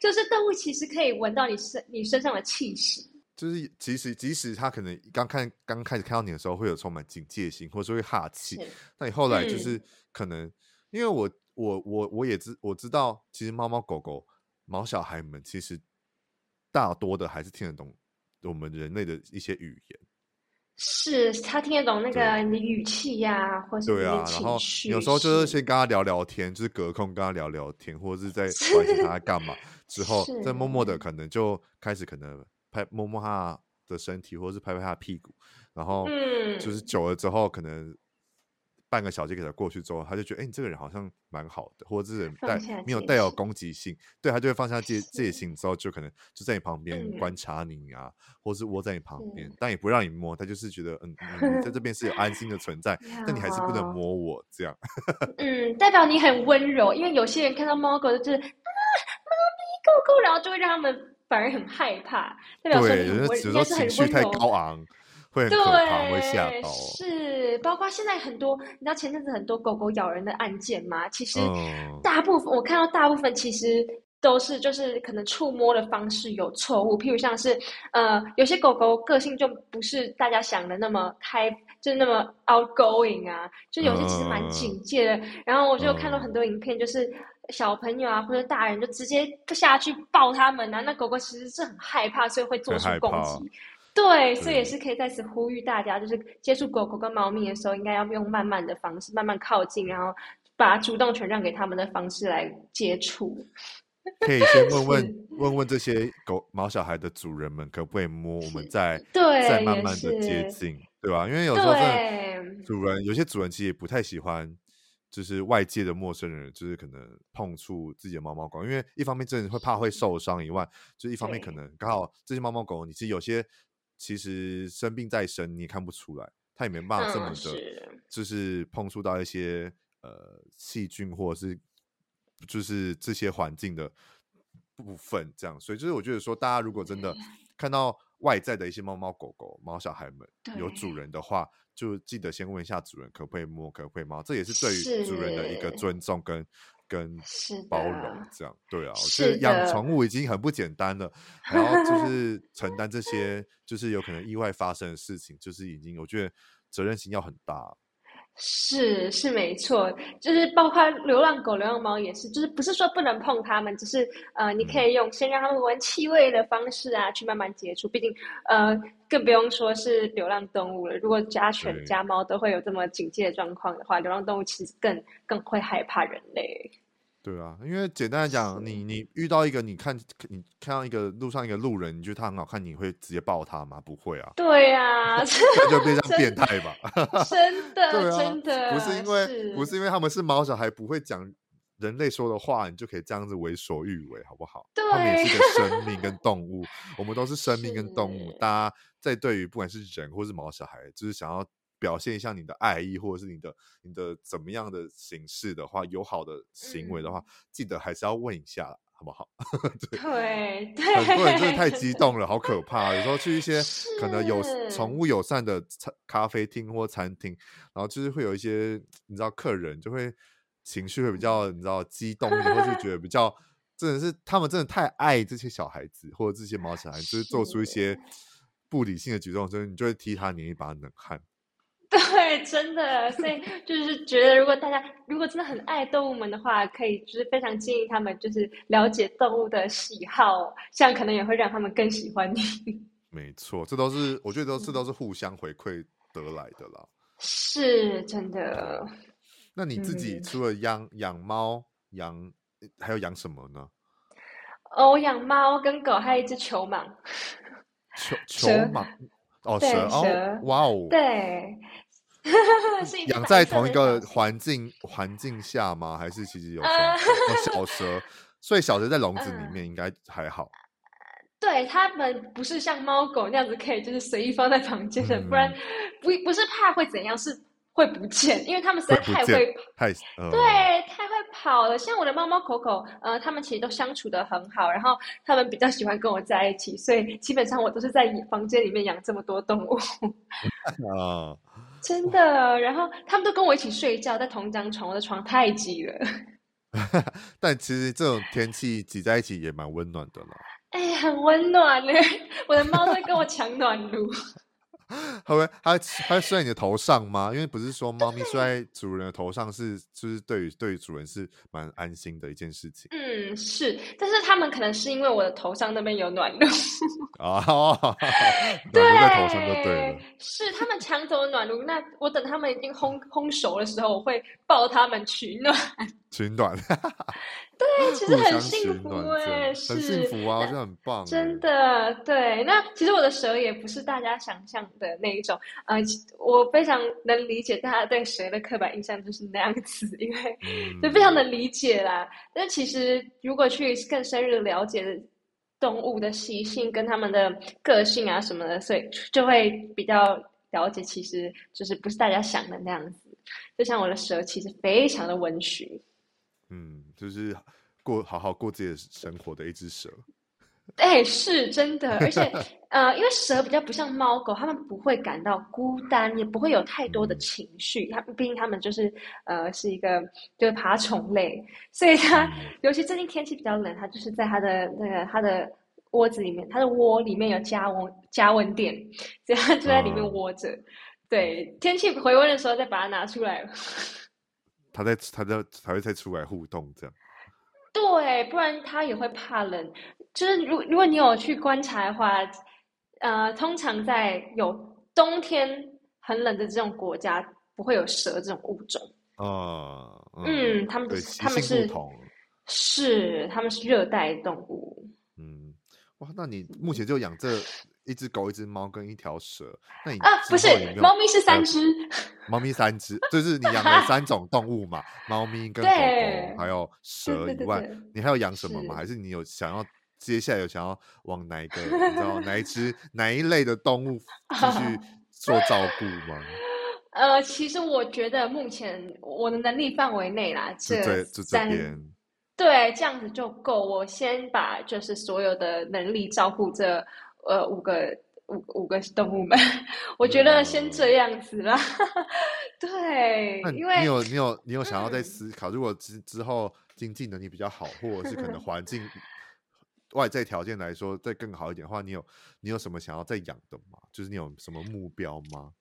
就是动物其实可以闻到你身你身上的气息。就是即使即使他可能刚看刚开始看到你的时候会有充满警戒心，或者说会哈气，那你后来就是可能，嗯、因为我我我我也知我知道，其实猫猫狗狗毛小孩们其实大多的还是听得懂我们人类的一些语言，是他听得懂那个。你的语气呀、啊，或者对啊，然后有时候就是先跟他聊聊天，就是隔空跟他聊聊天，或者是在 关心他在干嘛，之后再默默的可能就开始可能。拍摸摸他的身体，或者是拍拍他的屁股，然后就是久了之后，可能半个小时给他过去之后，他就觉得，哎、欸，你这个人好像蛮好的，或者是带没有带有攻击性，对，他就会放下戒戒心 之后，就可能就在你旁边观察你啊，嗯、或是窝在你旁边，但也不让你摸，他就是觉得，嗯，嗯，你在这边是有安心的存在，但你还是不能摸我。这样。嗯，代表你很温柔，因为有些人看到猫狗就是啊，猫咪狗狗，然后就会让他们。反而很害怕，代表说你我应该是很温柔，太高昂，会很可怕，会吓到。是，包括现在很多，你知道前阵子很多狗狗咬人的案件吗？其实大部分、嗯、我看到大部分其实都是就是可能触摸的方式有错误，譬如像是呃有些狗狗个性就不是大家想的那么开，就是那么 outgoing 啊，就有些其实蛮警戒的。嗯、然后我就看到很多影片，就是。小朋友啊，或者大人就直接下去抱他们啊。那狗狗其实是很害怕，所以会做出攻击。对，所以也是可以在此呼吁大家，就是接触狗狗跟猫咪的时候，应该要用慢慢的方式，慢慢靠近，然后把主动权让给他们的方式来接触。可以先问 问问问这些狗毛小孩的主人们，可不可以摸？我们再对再慢慢的接近，对吧？因为有时候主人有些主人其实也不太喜欢。就是外界的陌生人，就是可能碰触自己的猫猫狗，因为一方面真的会怕会受伤以外，就一方面可能刚好这些猫猫狗，你其实有些其实生病在身，你也看不出来，它也没办法这么的，就是碰触到一些呃细菌或者是就是这些环境的部分，这样，所以就是我觉得说，大家如果真的看到外在的一些猫猫狗狗、猫小孩们有主人的话。就记得先问一下主人可不可以摸，可不可以猫，这也是对于主人的一个尊重跟跟包容，这样对啊。我觉得养宠物已经很不简单了，的然后就 是承担这些就是有可能意外发生的事情，就是已经我觉得责任心要很大。是是没错，就是包括流浪狗、流浪猫也是，就是不是说不能碰它们，只是呃，你可以用先让它们闻气味的方式啊，去慢慢接触。毕竟呃，更不用说是流浪动物了。如果家犬、家猫都会有这么警戒的状况的话，流浪动物其实更更会害怕人类。对啊，因为简单来讲，你你遇到一个，你看你看到一个路上一个路人，你觉得他很好看，你会直接抱他吗？不会啊。对啊，那就变 成变态吧。真 的，对啊，真的，不是因为不是因为他们是毛小孩，不会讲人类说的话，你就可以这样子为所欲为，好不好？对，他们也是个生命跟动物，我们都是生命跟动物，大家在对于不管是人或是毛小孩，就是想要。表现一下你的爱意，或者是你的你的怎么样的形式的话，友好的行为的话，嗯、记得还是要问一下，好不好？对对，对很多人真的太激动了，好可怕。有时候去一些可能有宠物友善的餐咖啡厅或餐厅，然后就是会有一些你知道客人就会情绪会比较你知道激动，或是觉得比较真的是他们真的太爱这些小孩子或者这些毛小孩，就是做出一些不理性的举动，所以你就会踢他捏一把冷汗。对，真的，所以就是觉得，如果大家如果真的很爱动物们的话，可以就是非常建议他们就是了解动物的喜好，这样可能也会让他们更喜欢你。没错，这都是我觉得都这都是互相回馈得来的啦。是真的。那你自己除了养养猫，养还有养什么呢？哦，我养猫跟狗，还有一只球蟒。球 球蟒哦，蛇哦，哇哦，对，养在同一个环境环境下吗？还是其实有小蛇？所以小蛇在笼 子里面应该还好。对，它们不是像猫狗那样子可以就是随意放在房间的，不然不不是怕会怎样是。会不见，因为他们实在太会跑，太、呃、对，太会跑了。像我的猫猫狗狗，呃，他们其实都相处的很好，然后他们比较喜欢跟我在一起，所以基本上我都是在房间里面养这么多动物。哦，真的，然后他们都跟我一起睡觉，在同一张床，我的床太挤了。但其实这种天气挤在一起也蛮温暖的了。哎，很温暖呢，我的猫在跟我抢暖炉。它会它它会睡在你的头上吗？因为不是说猫咪睡在主人的头上是，就是对于对于主人是蛮安心的一件事情。嗯，是，但是他们可能是因为我的头上那边有暖炉啊，暖炉在头上就对了。是他们抢走了暖炉，那我等他们已经烘烘熟的时候，我会抱他们取暖。取暖。对，其实很幸福哎，是很幸福啊，这很棒。真的，对。那其实我的蛇也不是大家想象的那一种，呃，我非常能理解大家对蛇的刻板印象就是那样子，因为就非常能理解啦。嗯、但其实如果去更深入了解动物的习性跟他们的个性啊什么的，所以就会比较了解，其实就是不是大家想的那样子。就像我的蛇，其实非常的温驯。嗯，就是过好好过自己的生活的一只蛇。哎，是真的，而且呃，因为蛇比较不像猫狗，它们不会感到孤单，也不会有太多的情绪。它毕竟它们就是呃是一个就是爬虫类，所以它 尤其最近天气比较冷，它就是在它的那个它的窝子里面，它的窝里面有加温加温垫，所以它就在里面窝着。嗯、对，天气回温的时候再把它拿出来。他在，他在，才会再出来互动这样。对，不然他也会怕冷。就是如如果你有去观察的话，呃，通常在有冬天很冷的这种国家，不会有蛇这种物种。啊，嗯，他们他们是是他们是热带动物。嗯，哇，那你目前就养这？一只狗，一只猫跟一条蛇，那你啊，不是，猫咪是三只，猫咪三只，就是你养了三种动物嘛，猫咪跟狗狗还有蛇以外，你还有养什么吗？还是你有想要接下来有想要往哪一个，你知道哪一 只哪一类的动物 继续做照顾吗？呃，其实我觉得目前我的能力范围内啦，这这边对这样子就够。我先把就是所有的能力照顾这。呃，五个五五个动物们，我觉得先这样子啦。对，因为你有你有你有想要在思考，嗯、如果之之后经济能力比较好，或者是可能 环境外在条件来说再更好一点的话，你有你有什么想要再养的吗？就是你有什么目标吗？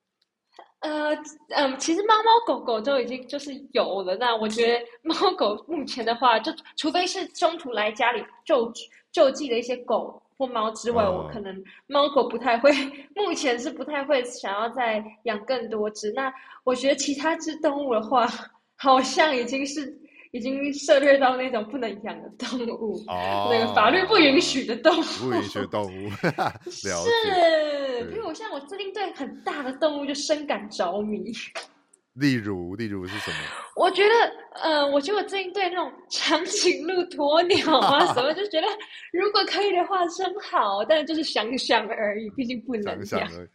呃嗯，其实猫猫狗狗都已经就是有了。那我觉得猫狗目前的话，就除非是中途来家里救救济的一些狗。或猫之外，我可能猫狗不太会，目前是不太会想要再养更多只。那我觉得其他只动物的话，好像已经是已经涉猎到那种不能养的动物，哦、那个法律不允许的动物。不允许动物，是，因为我像我最近对很大的动物就深感着迷。例如，例如是什么？我觉得，呃，我觉得我最近对那种 长颈鹿、鸵鸟啊 什么，就觉得如果可以的话真好，但是就是想想而已，毕竟不能想想而已。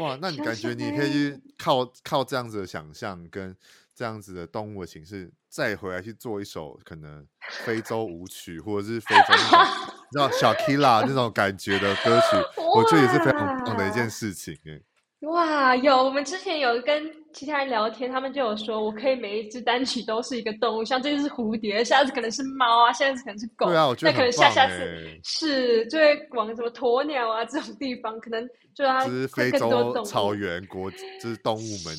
哇，那你感觉你可以去靠靠这样子的想象跟这样子的动物的形式，再回来去做一首可能非洲舞曲，或者是非洲那种 你知道小 Killa 那种感觉的歌曲，我觉得也是非常棒的一件事情哎。哇，有我们之前有跟其他人聊天，他们就有说，我可以每一只单曲都是一个动物，像这只是蝴蝶，下次可能是猫啊，下次可能是狗，对啊，我觉得那可能下下次是就会往什么鸵鸟啊这种地方，可能就它是非洲草原国，就是动物们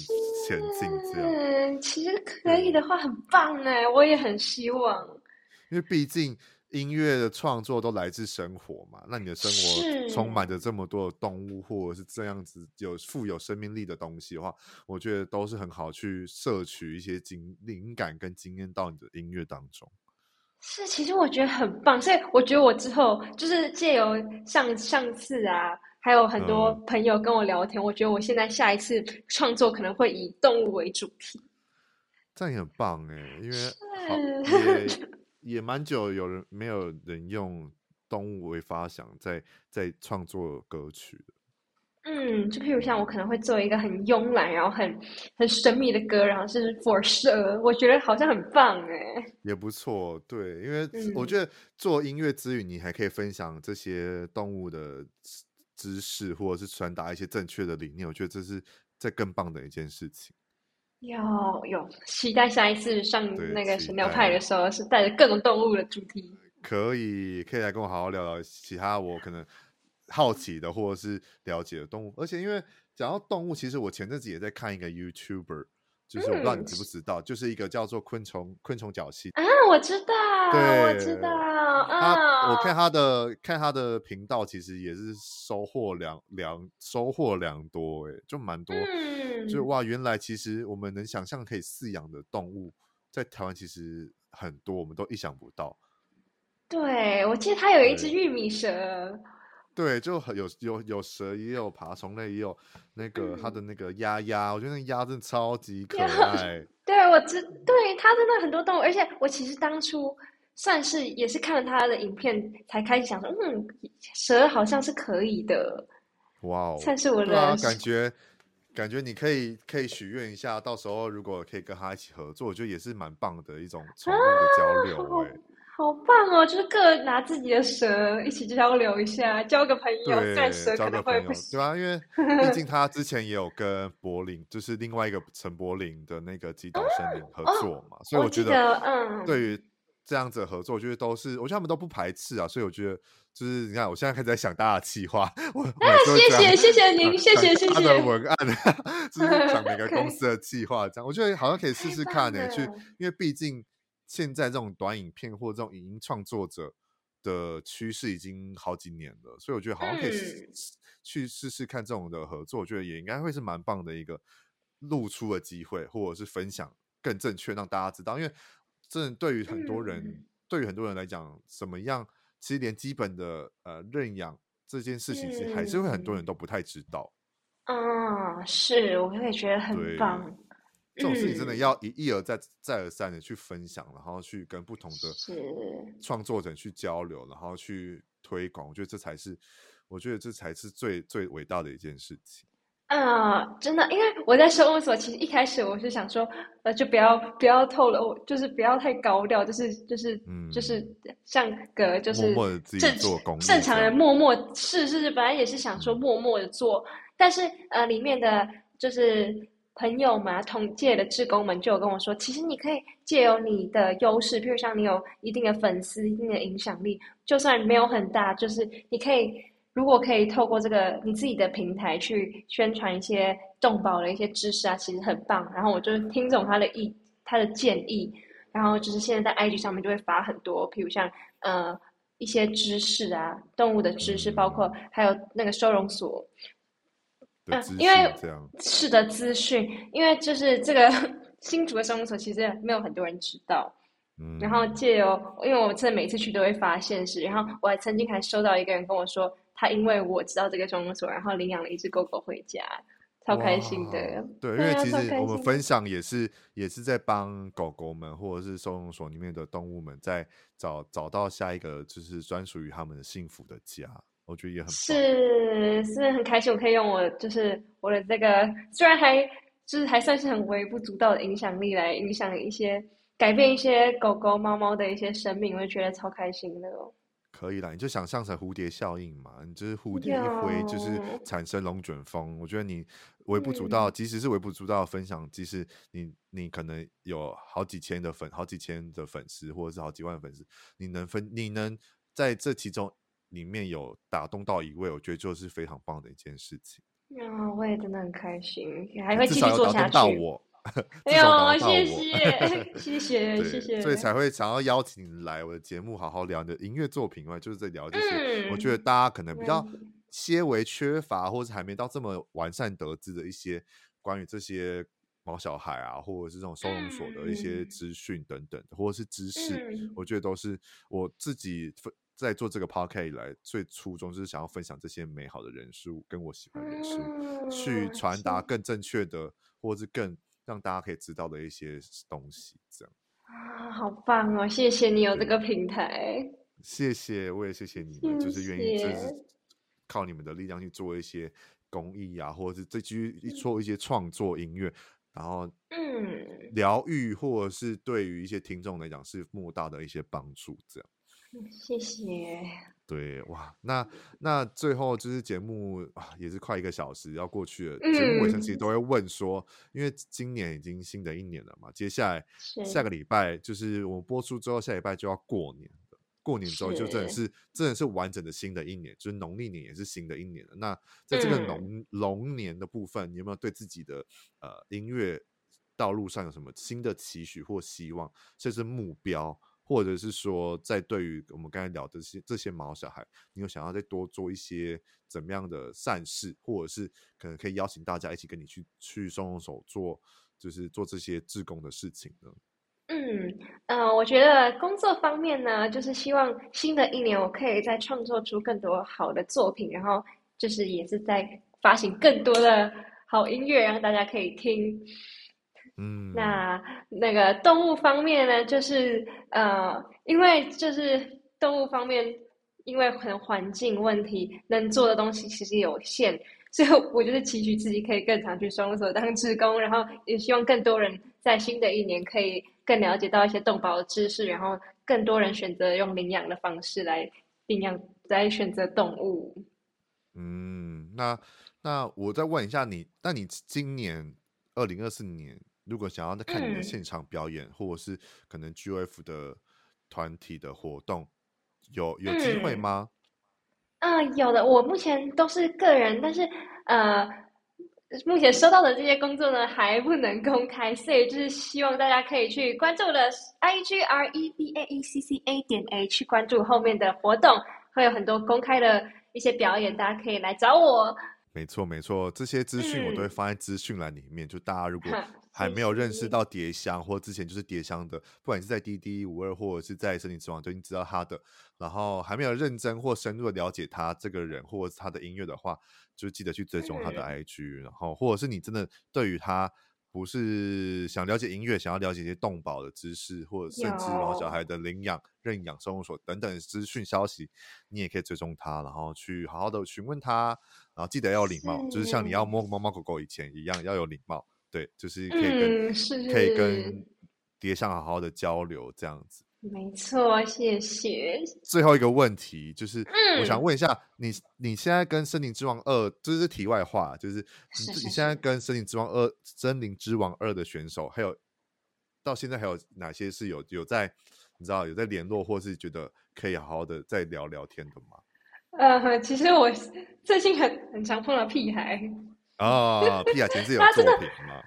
前进这样。嗯，其实可以的话很棒哎，我也很希望，因为毕竟。音乐的创作都来自生活嘛，那你的生活充满着这么多的动物，或者是这样子有富有生命力的东西的话，我觉得都是很好去摄取一些经灵感跟经验到你的音乐当中。是，其实我觉得很棒，所以我觉得我之后就是借由上上次啊，还有很多朋友跟我聊天，嗯、我觉得我现在下一次创作可能会以动物为主题。这样也很棒哎，因为好也蛮久，有人没有人用动物为发想在在创作歌曲的。嗯，就譬如像我可能会做一个很慵懒，然后很很神秘的歌，然后是 for 蛇，我觉得好像很棒哎。也不错，对，因为我觉得做音乐之余，你还可以分享这些动物的知识，或者是传达一些正确的理念，我觉得这是这更棒的一件事情。有有期待下一次上那个神聊派的时候，是带着各种动物的主题。可以，可以来跟我好好聊聊其他我可能好奇的或者是了解的动物。而且因为讲到动物，其实我前阵子也在看一个 YouTuber，就是我不知道你知不知道，嗯、就是一个叫做昆虫昆虫脚系啊，我知道，对，我知道啊。他我看他的看他的频道，其实也是收获良良收获良多，哎，就蛮多。嗯就哇，原来其实我们能想象可以饲养的动物，在台湾其实很多，我们都意想不到。对，我记得它有一只玉米蛇。对，就有有有蛇，也有爬虫类，也有那个它的那个鸭鸭，我觉得那鸭真的超级 可爱。对，我知，对，它真的很多动物，而且我其实当初算是也是看了它的影片，才开始想说，嗯，蛇好像是可以的。哇哦，算是我的、啊、感觉。感觉你可以可以许愿一下，到时候如果可以跟他一起合作，我觉得也是蛮棒的一种宠物的交流，欸啊好。好棒哦！就是各拿自己的蛇一起交流一下，交个朋友。对，交个朋友，对吧？因为毕竟 他之前也有跟柏林，就是另外一个陈柏林的那个极岛森林合作嘛，哦，所以我觉得，嗯，对于这样子的合作，我觉得都是，我觉得他们都不排斥啊，所以我觉得。就是你看，我现在开始在想大家的企划，我啊，谢谢谢谢您，谢谢谢谢。他的文案，就是想每个公司的企划这样，我觉得好像可以试试看呢、欸。去，因为毕竟现在这种短影片或这种影音创作者的趋势已经好几年了，所以我觉得好像可以去试试看这种的合作，我觉得也应该会是蛮棒的一个露出的机会，或者是分享更正确让大家知道，因为真的对于很多人，对于很多人来讲，怎么样？其实连基本的呃认养这件事情，其实还是会很多人都不太知道。嗯，嗯是，我也觉得很棒。这种事情真的要一一而再再而三的去分享，然后去跟不同的创作者去交流，然后去推广。我觉得这才是，我觉得这才是最最伟大的一件事情。啊、呃，真的，因为我在收务所，其实一开始我是想说，呃，就不要不要透露，就是不要太高调，就是就是、嗯、就是像个就是正正常人默默是是是，本来也是想说默默的做，嗯、但是呃，里面的就是朋友嘛，同届的志工们就有跟我说，其实你可以借由你的优势，譬如像你有一定的粉丝、一定的影响力，就算没有很大，就是你可以。如果可以透过这个你自己的平台去宣传一些动保的一些知识啊，其实很棒。然后我就听懂他的意，他的建议，然后就是现在在 IG 上面就会发很多，譬如像呃一些知识啊，动物的知识，包括还有那个收容所，嗯、呃，因为是的资讯，因为就是这个新竹的收容所其实没有很多人知道。嗯，然后借由，因为我真的每次去都会发现是，然后我还曾经还收到一个人跟我说。他因为我知道这个收容所，然后领养了一只狗狗回家，超开心的。对，因为其实我们分享也是也是在帮狗狗们或者是收容所里面的动物们，在找找到下一个就是专属于他们的幸福的家。我觉得也很棒。是是很开心，我可以用我就是我的这个虽然还就是还算是很微不足道的影响力来影响一些改变一些狗狗猫猫的一些生命，我就觉得超开心的哦。可以啦，你就想象成蝴蝶效应嘛，你就是蝴蝶一挥，就是产生龙卷风。我觉得你微不足道，嗯、即使是微不足道的分享，即使你你可能有好几千的粉，好几千的粉丝，或者是好几万的粉丝，你能分，你能在这其中里面有打动到一位，我觉得就是非常棒的一件事情。啊，我也真的很开心，还会继续做下去。到我，哎呦，谢谢，谢谢，谢谢，所以才会想要邀请你来我的节目，好好聊你的音乐作品嘛，就是在聊这些。我觉得大家可能比较些微缺乏，或者还没到这么完善得知的一些关于这些毛小孩啊，或者是这种收容所的一些资讯等等，或者是知识，我觉得都是我自己。在做这个 podcast 以来，最初衷就是想要分享这些美好的人事物，跟我喜欢的人事物，嗯、去传达更正确的，或者是更让大家可以知道的一些东西。这样啊，好棒哦！谢谢你有这个平台，谢谢，我也谢谢你们，谢谢就是愿意就是靠你们的力量去做一些公益啊，或者是再继续做一些创作音乐，然后嗯，疗愈或者是对于一些听众来讲是莫大的一些帮助，这样。谢谢。对，哇，那那最后就是节目啊，也是快一个小时要过去了。节目尾声其实都会问说，因为今年已经新的一年了嘛，接下来下个礼拜就是我们播出之后，下礼拜就要过年了。过年之后就真的是真的是完整的新的一年，就是农历年也是新的一年了。那在这个龙龙年的部分，你有没有对自己的呃音乐道路上有什么新的期许或希望，甚至目标？或者是说，在对于我们刚才聊的这些这些毛小孩，你有想要再多做一些怎么样的善事，或者是可能可以邀请大家一起跟你去去松松手做，就是做这些志工的事情呢？嗯嗯、我觉得工作方面呢，就是希望新的一年我可以再创作出更多好的作品，然后就是也是在发行更多的好音乐，让大家可以听。嗯，那那个动物方面呢，就是呃，因为就是动物方面，因为可能环境问题，能做的东西其实有限，所以我就是期许自己可以更常去收容所当志工，然后也希望更多人在新的一年可以更了解到一些动保的知识，然后更多人选择用领养的方式来领养，来选择动物。嗯，那那我再问一下你，那你今年二零二四年？如果想要再看你的现场表演，嗯、或者是可能 GOF 的团体的活动，有有机会吗？嗯、呃，有的。我目前都是个人，但是呃，目前收到的这些工作呢还不能公开，所以就是希望大家可以去关注我的 I G R E B A E C C A 点 A 去关注后面的活动，会有很多公开的一些表演，大家可以来找我。没错，没错，这些资讯我都会放在资讯栏里面。嗯、就大家如果还没有认识到蝶香，或之前就是蝶香的，不管是在滴滴五二或者是在森林之王，就已经知道他的。然后还没有认真或深入的了解他这个人，或者是他的音乐的话，就记得去追踪他的 IG。嗯、然后，或者是你真的对于他不是想了解音乐，想要了解一些动保的知识，或者甚至毛小孩的领养、认养收容所等等资讯消息，你也可以追踪他，然后去好好的询问他。然后记得要有礼貌，是就是像你要摸猫猫狗狗以前一样要有礼貌，对，就是可以跟、嗯、是是可以跟蝶香好好的交流这样子。没错，谢谢。最后一个问题就是，嗯、我想问一下你，你现在跟《森林之王二》这是题外话，就是你你现在跟《森林之王二》《森林之王二》的选手，还有到现在还有哪些是有有在你知道有在联络，或是觉得可以好好的再聊聊天的吗？呃，其实我最近很很常碰到屁孩哦，屁孩前是有作品吗？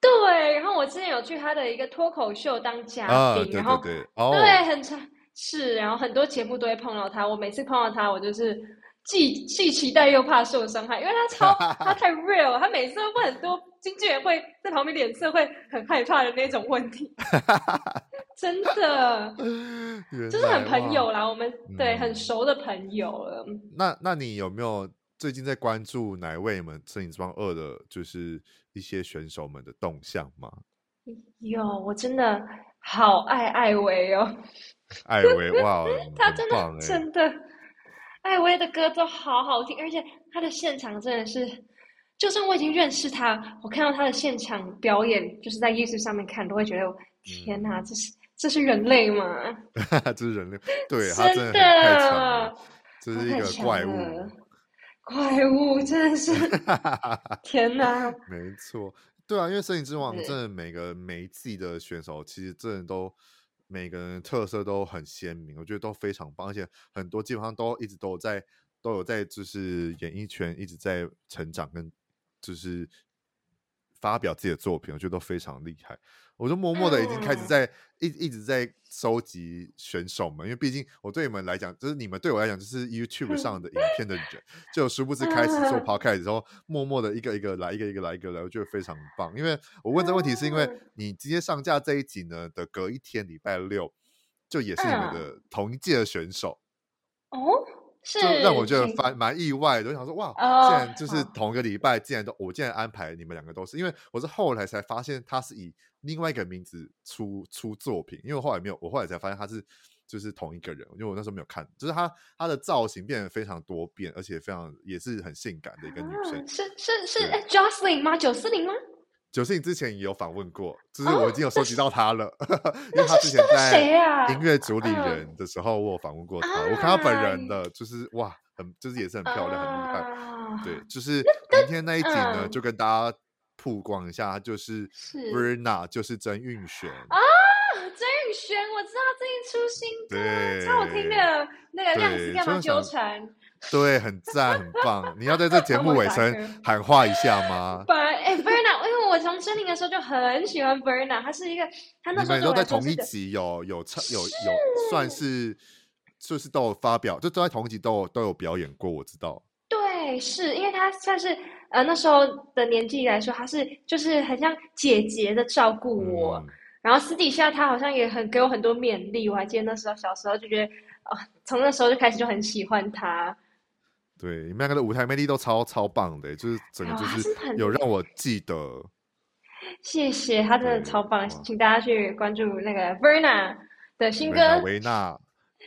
对，然后我之前有去他的一个脱口秀当嘉宾，啊、对对对然后对，很长是，然后很多节目都会碰到他。我每次碰到他，我就是既既期待又怕受伤害，因为他超 他太 real，他每次都问很多经纪人会在旁边脸色会很害怕的那种问题。真的，来就是很朋友啦，我们对、嗯、很熟的朋友了。那那你有没有最近在关注哪位们《森林之王二》的，就是一些选手们的动向吗？有，我真的好爱艾薇哦，艾薇哇，他真的真的，艾薇的歌都好好听，而且他的现场真的是，就算我已经认识他，我看到他的现场表演，就是在 YouTube 上面看，都会觉得天哪，这是。这是人类吗？这是人类，对，他真的太强了，这是一个怪物，怪物真的是，天哪！没错，对啊，因为《森林之王》真的每个每一季的选手，其实真的都每个人特色都很鲜明，我觉得都非常棒，而且很多基本上都一直都有在都有在就是演艺圈一直在成长跟就是发表自己的作品，我觉得都非常厉害。我就默默的已经开始在一、嗯、一直在收集选手们，因为毕竟我对你们来讲，就是你们对我来讲，就是 YouTube 上的影片的人，嗯、就殊不知开始做 Podcast 的时候，默默的一个一个来，一个一个来，一个来，我觉得非常棒。因为我问这个问题，是因为你今天上架这一集呢的隔一天，礼拜六，就也是你们的同一届的选手哦。是就让我觉得蛮蛮意外的，我想说哇，竟然就是同一个礼拜，竟然都我竟然安排你们两个都是，因为我是后来才发现他是以另外一个名字出出作品，因为我后来没有，我后来才发现他是就是同一个人，因为我那时候没有看，就是他他的造型变得非常多变，而且非常也是很性感的一个女生，是是是哎，Jocelyn 吗？九四零吗？九是你之前也有访问过，就是我已经有收集到他了，哦、因为他之前在音乐主理人的时候，我有访问过他，啊、我看他本人的，就是哇，很就是也是很漂亮，啊、很厉害。对，就是明天那一集呢，嗯、就跟大家曝光一下，就是 Verna，就是曾韵璇啊，曾韵璇，我知道最近出新歌，超好听的，那个量子干嘛纠缠。对，很赞，很棒。你要在这节目尾声喊话一下吗？不，哎森林的时候就很喜欢 Verna，他是一个，他那时候在同一集有有唱有有算是就是都有发表，就都在同一集都有都有表演过，我知道。对，是因为他算是呃那时候的年纪来说，他是就是很像姐姐的照顾我，嗯、然后私底下他好像也很给我很多勉励。我还记得那时候小时候就觉得，哦，从那时候就开始就很喜欢他。对，你们两个的舞台魅力都超超棒的，就是整个就是有让我记得。哦、谢谢，他真的超棒，请大家去关注那个 Verna 的新歌《维娜》。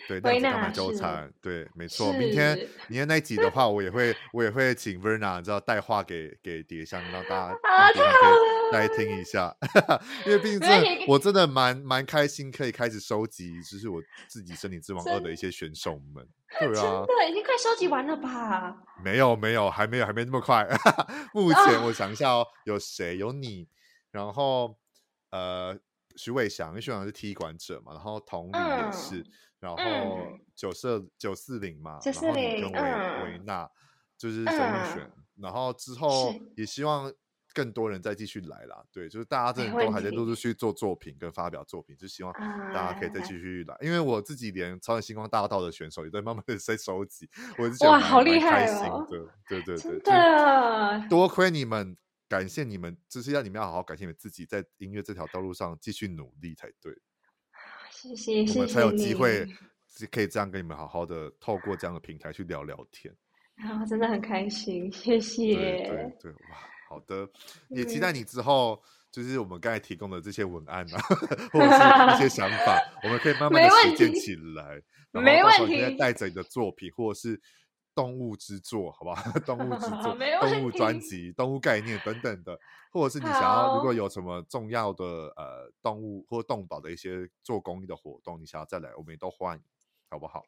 对，维娜纠缠，对，没错。明天明天那一集的话，我也会我也会请 Verna，你知道带话给给蝶香，让大家啊，太好了。来听一下，因为毕竟这我真的蛮蛮开心，可以开始收集，就是我自己《森林之王二》的一些选手们。对啊，对，已经快收集完了吧？没有，没有，还没有，还没那么快。目前我想一下哦，有谁？有你，然后呃，徐伟翔，因为徐伟翔是踢馆者嘛，然后同理也是，然后九四九四零嘛，然后你跟维维纳就是沈玉璇，然后之后也希望。更多人再继续来啦，对，就是大家真的都还在陆陆续续做作品跟发表作品，就希望大家可以再继续来。因为我自己连超级星光大道的选手也在慢慢的在收集，我是觉得哇，好厉害哦！对对对对，多亏你们，感谢你们，就是要你们要好好感谢你们自己，在音乐这条道路上继续努力才对。谢谢，我们才有机会是可以这样跟你们好好的透过这样的平台去聊聊天。啊，真的很开心，谢谢。对对对，哇。好的，也期待你之后就是我们刚才提供的这些文案啊，或者是一些想法，我们可以慢慢的实践起来。没问题。带着你的作品，或者是动物之作，好不好？动物之作，动物专辑、动物概念等等的，或者是你想要如果有什么重要的呃动物或动保的一些做公益的活动，你想要再来，我们也都欢迎，好不好？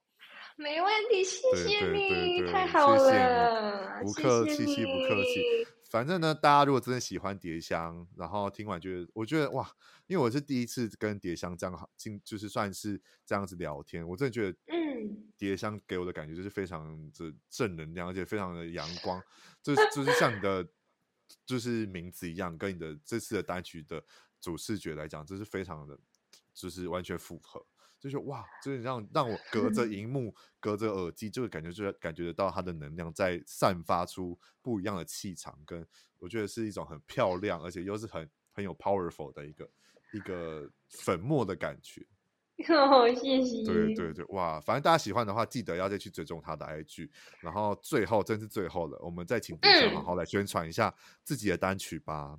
没问题，谢谢你，太好了，不客气，谢谢不客气。反正呢，大家如果真的喜欢蝶香，然后听完觉得，我觉得哇，因为我是第一次跟蝶香这样好，就是算是这样子聊天，我真的觉得，嗯，蝶香给我的感觉就是非常的正能量，而且非常的阳光，就是就是像你的就是名字一样，跟你的这次的单曲的主视觉来讲，这是非常的，就是完全符合。就是哇，就是让让我隔着荧幕、隔着耳机，就会感觉就感觉得到它的能量在散发出不一样的气场，跟我觉得是一种很漂亮，而且又是很很有 powerful 的一个一个粉末的感觉。哦，谢谢。对对对，哇，反正大家喜欢的话，记得要再去追踪他的 IG。然后最后，真是最后了，我们再请蝶香好好来宣传一下自己的单曲吧。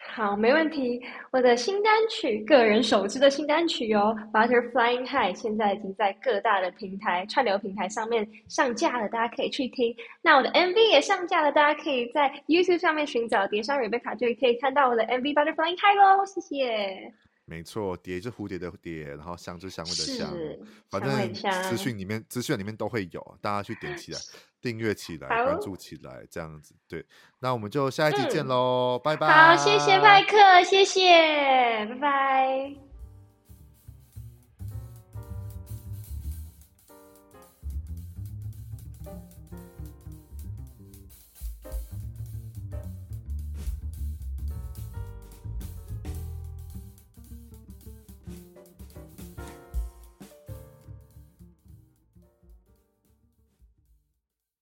好，没问题。我的新单曲，个人首支的新单曲哦，《，Butterfly High》现在已经在各大的平台串流平台上面上架了，大家可以去听。那我的 MV 也上架了，大家可以在 YouTube 上面寻找叠山瑞贝卡就可以看到我的 MV《Butterfly High》喽。谢谢。没错，蝶是蝴蝶的蝶，然后香是香味的香，反正资讯里面资讯里面都会有，大家去点起来，订阅起来，关注起来，这样子对。那我们就下一集见喽，拜拜。好，谢谢派克，谢谢，拜拜。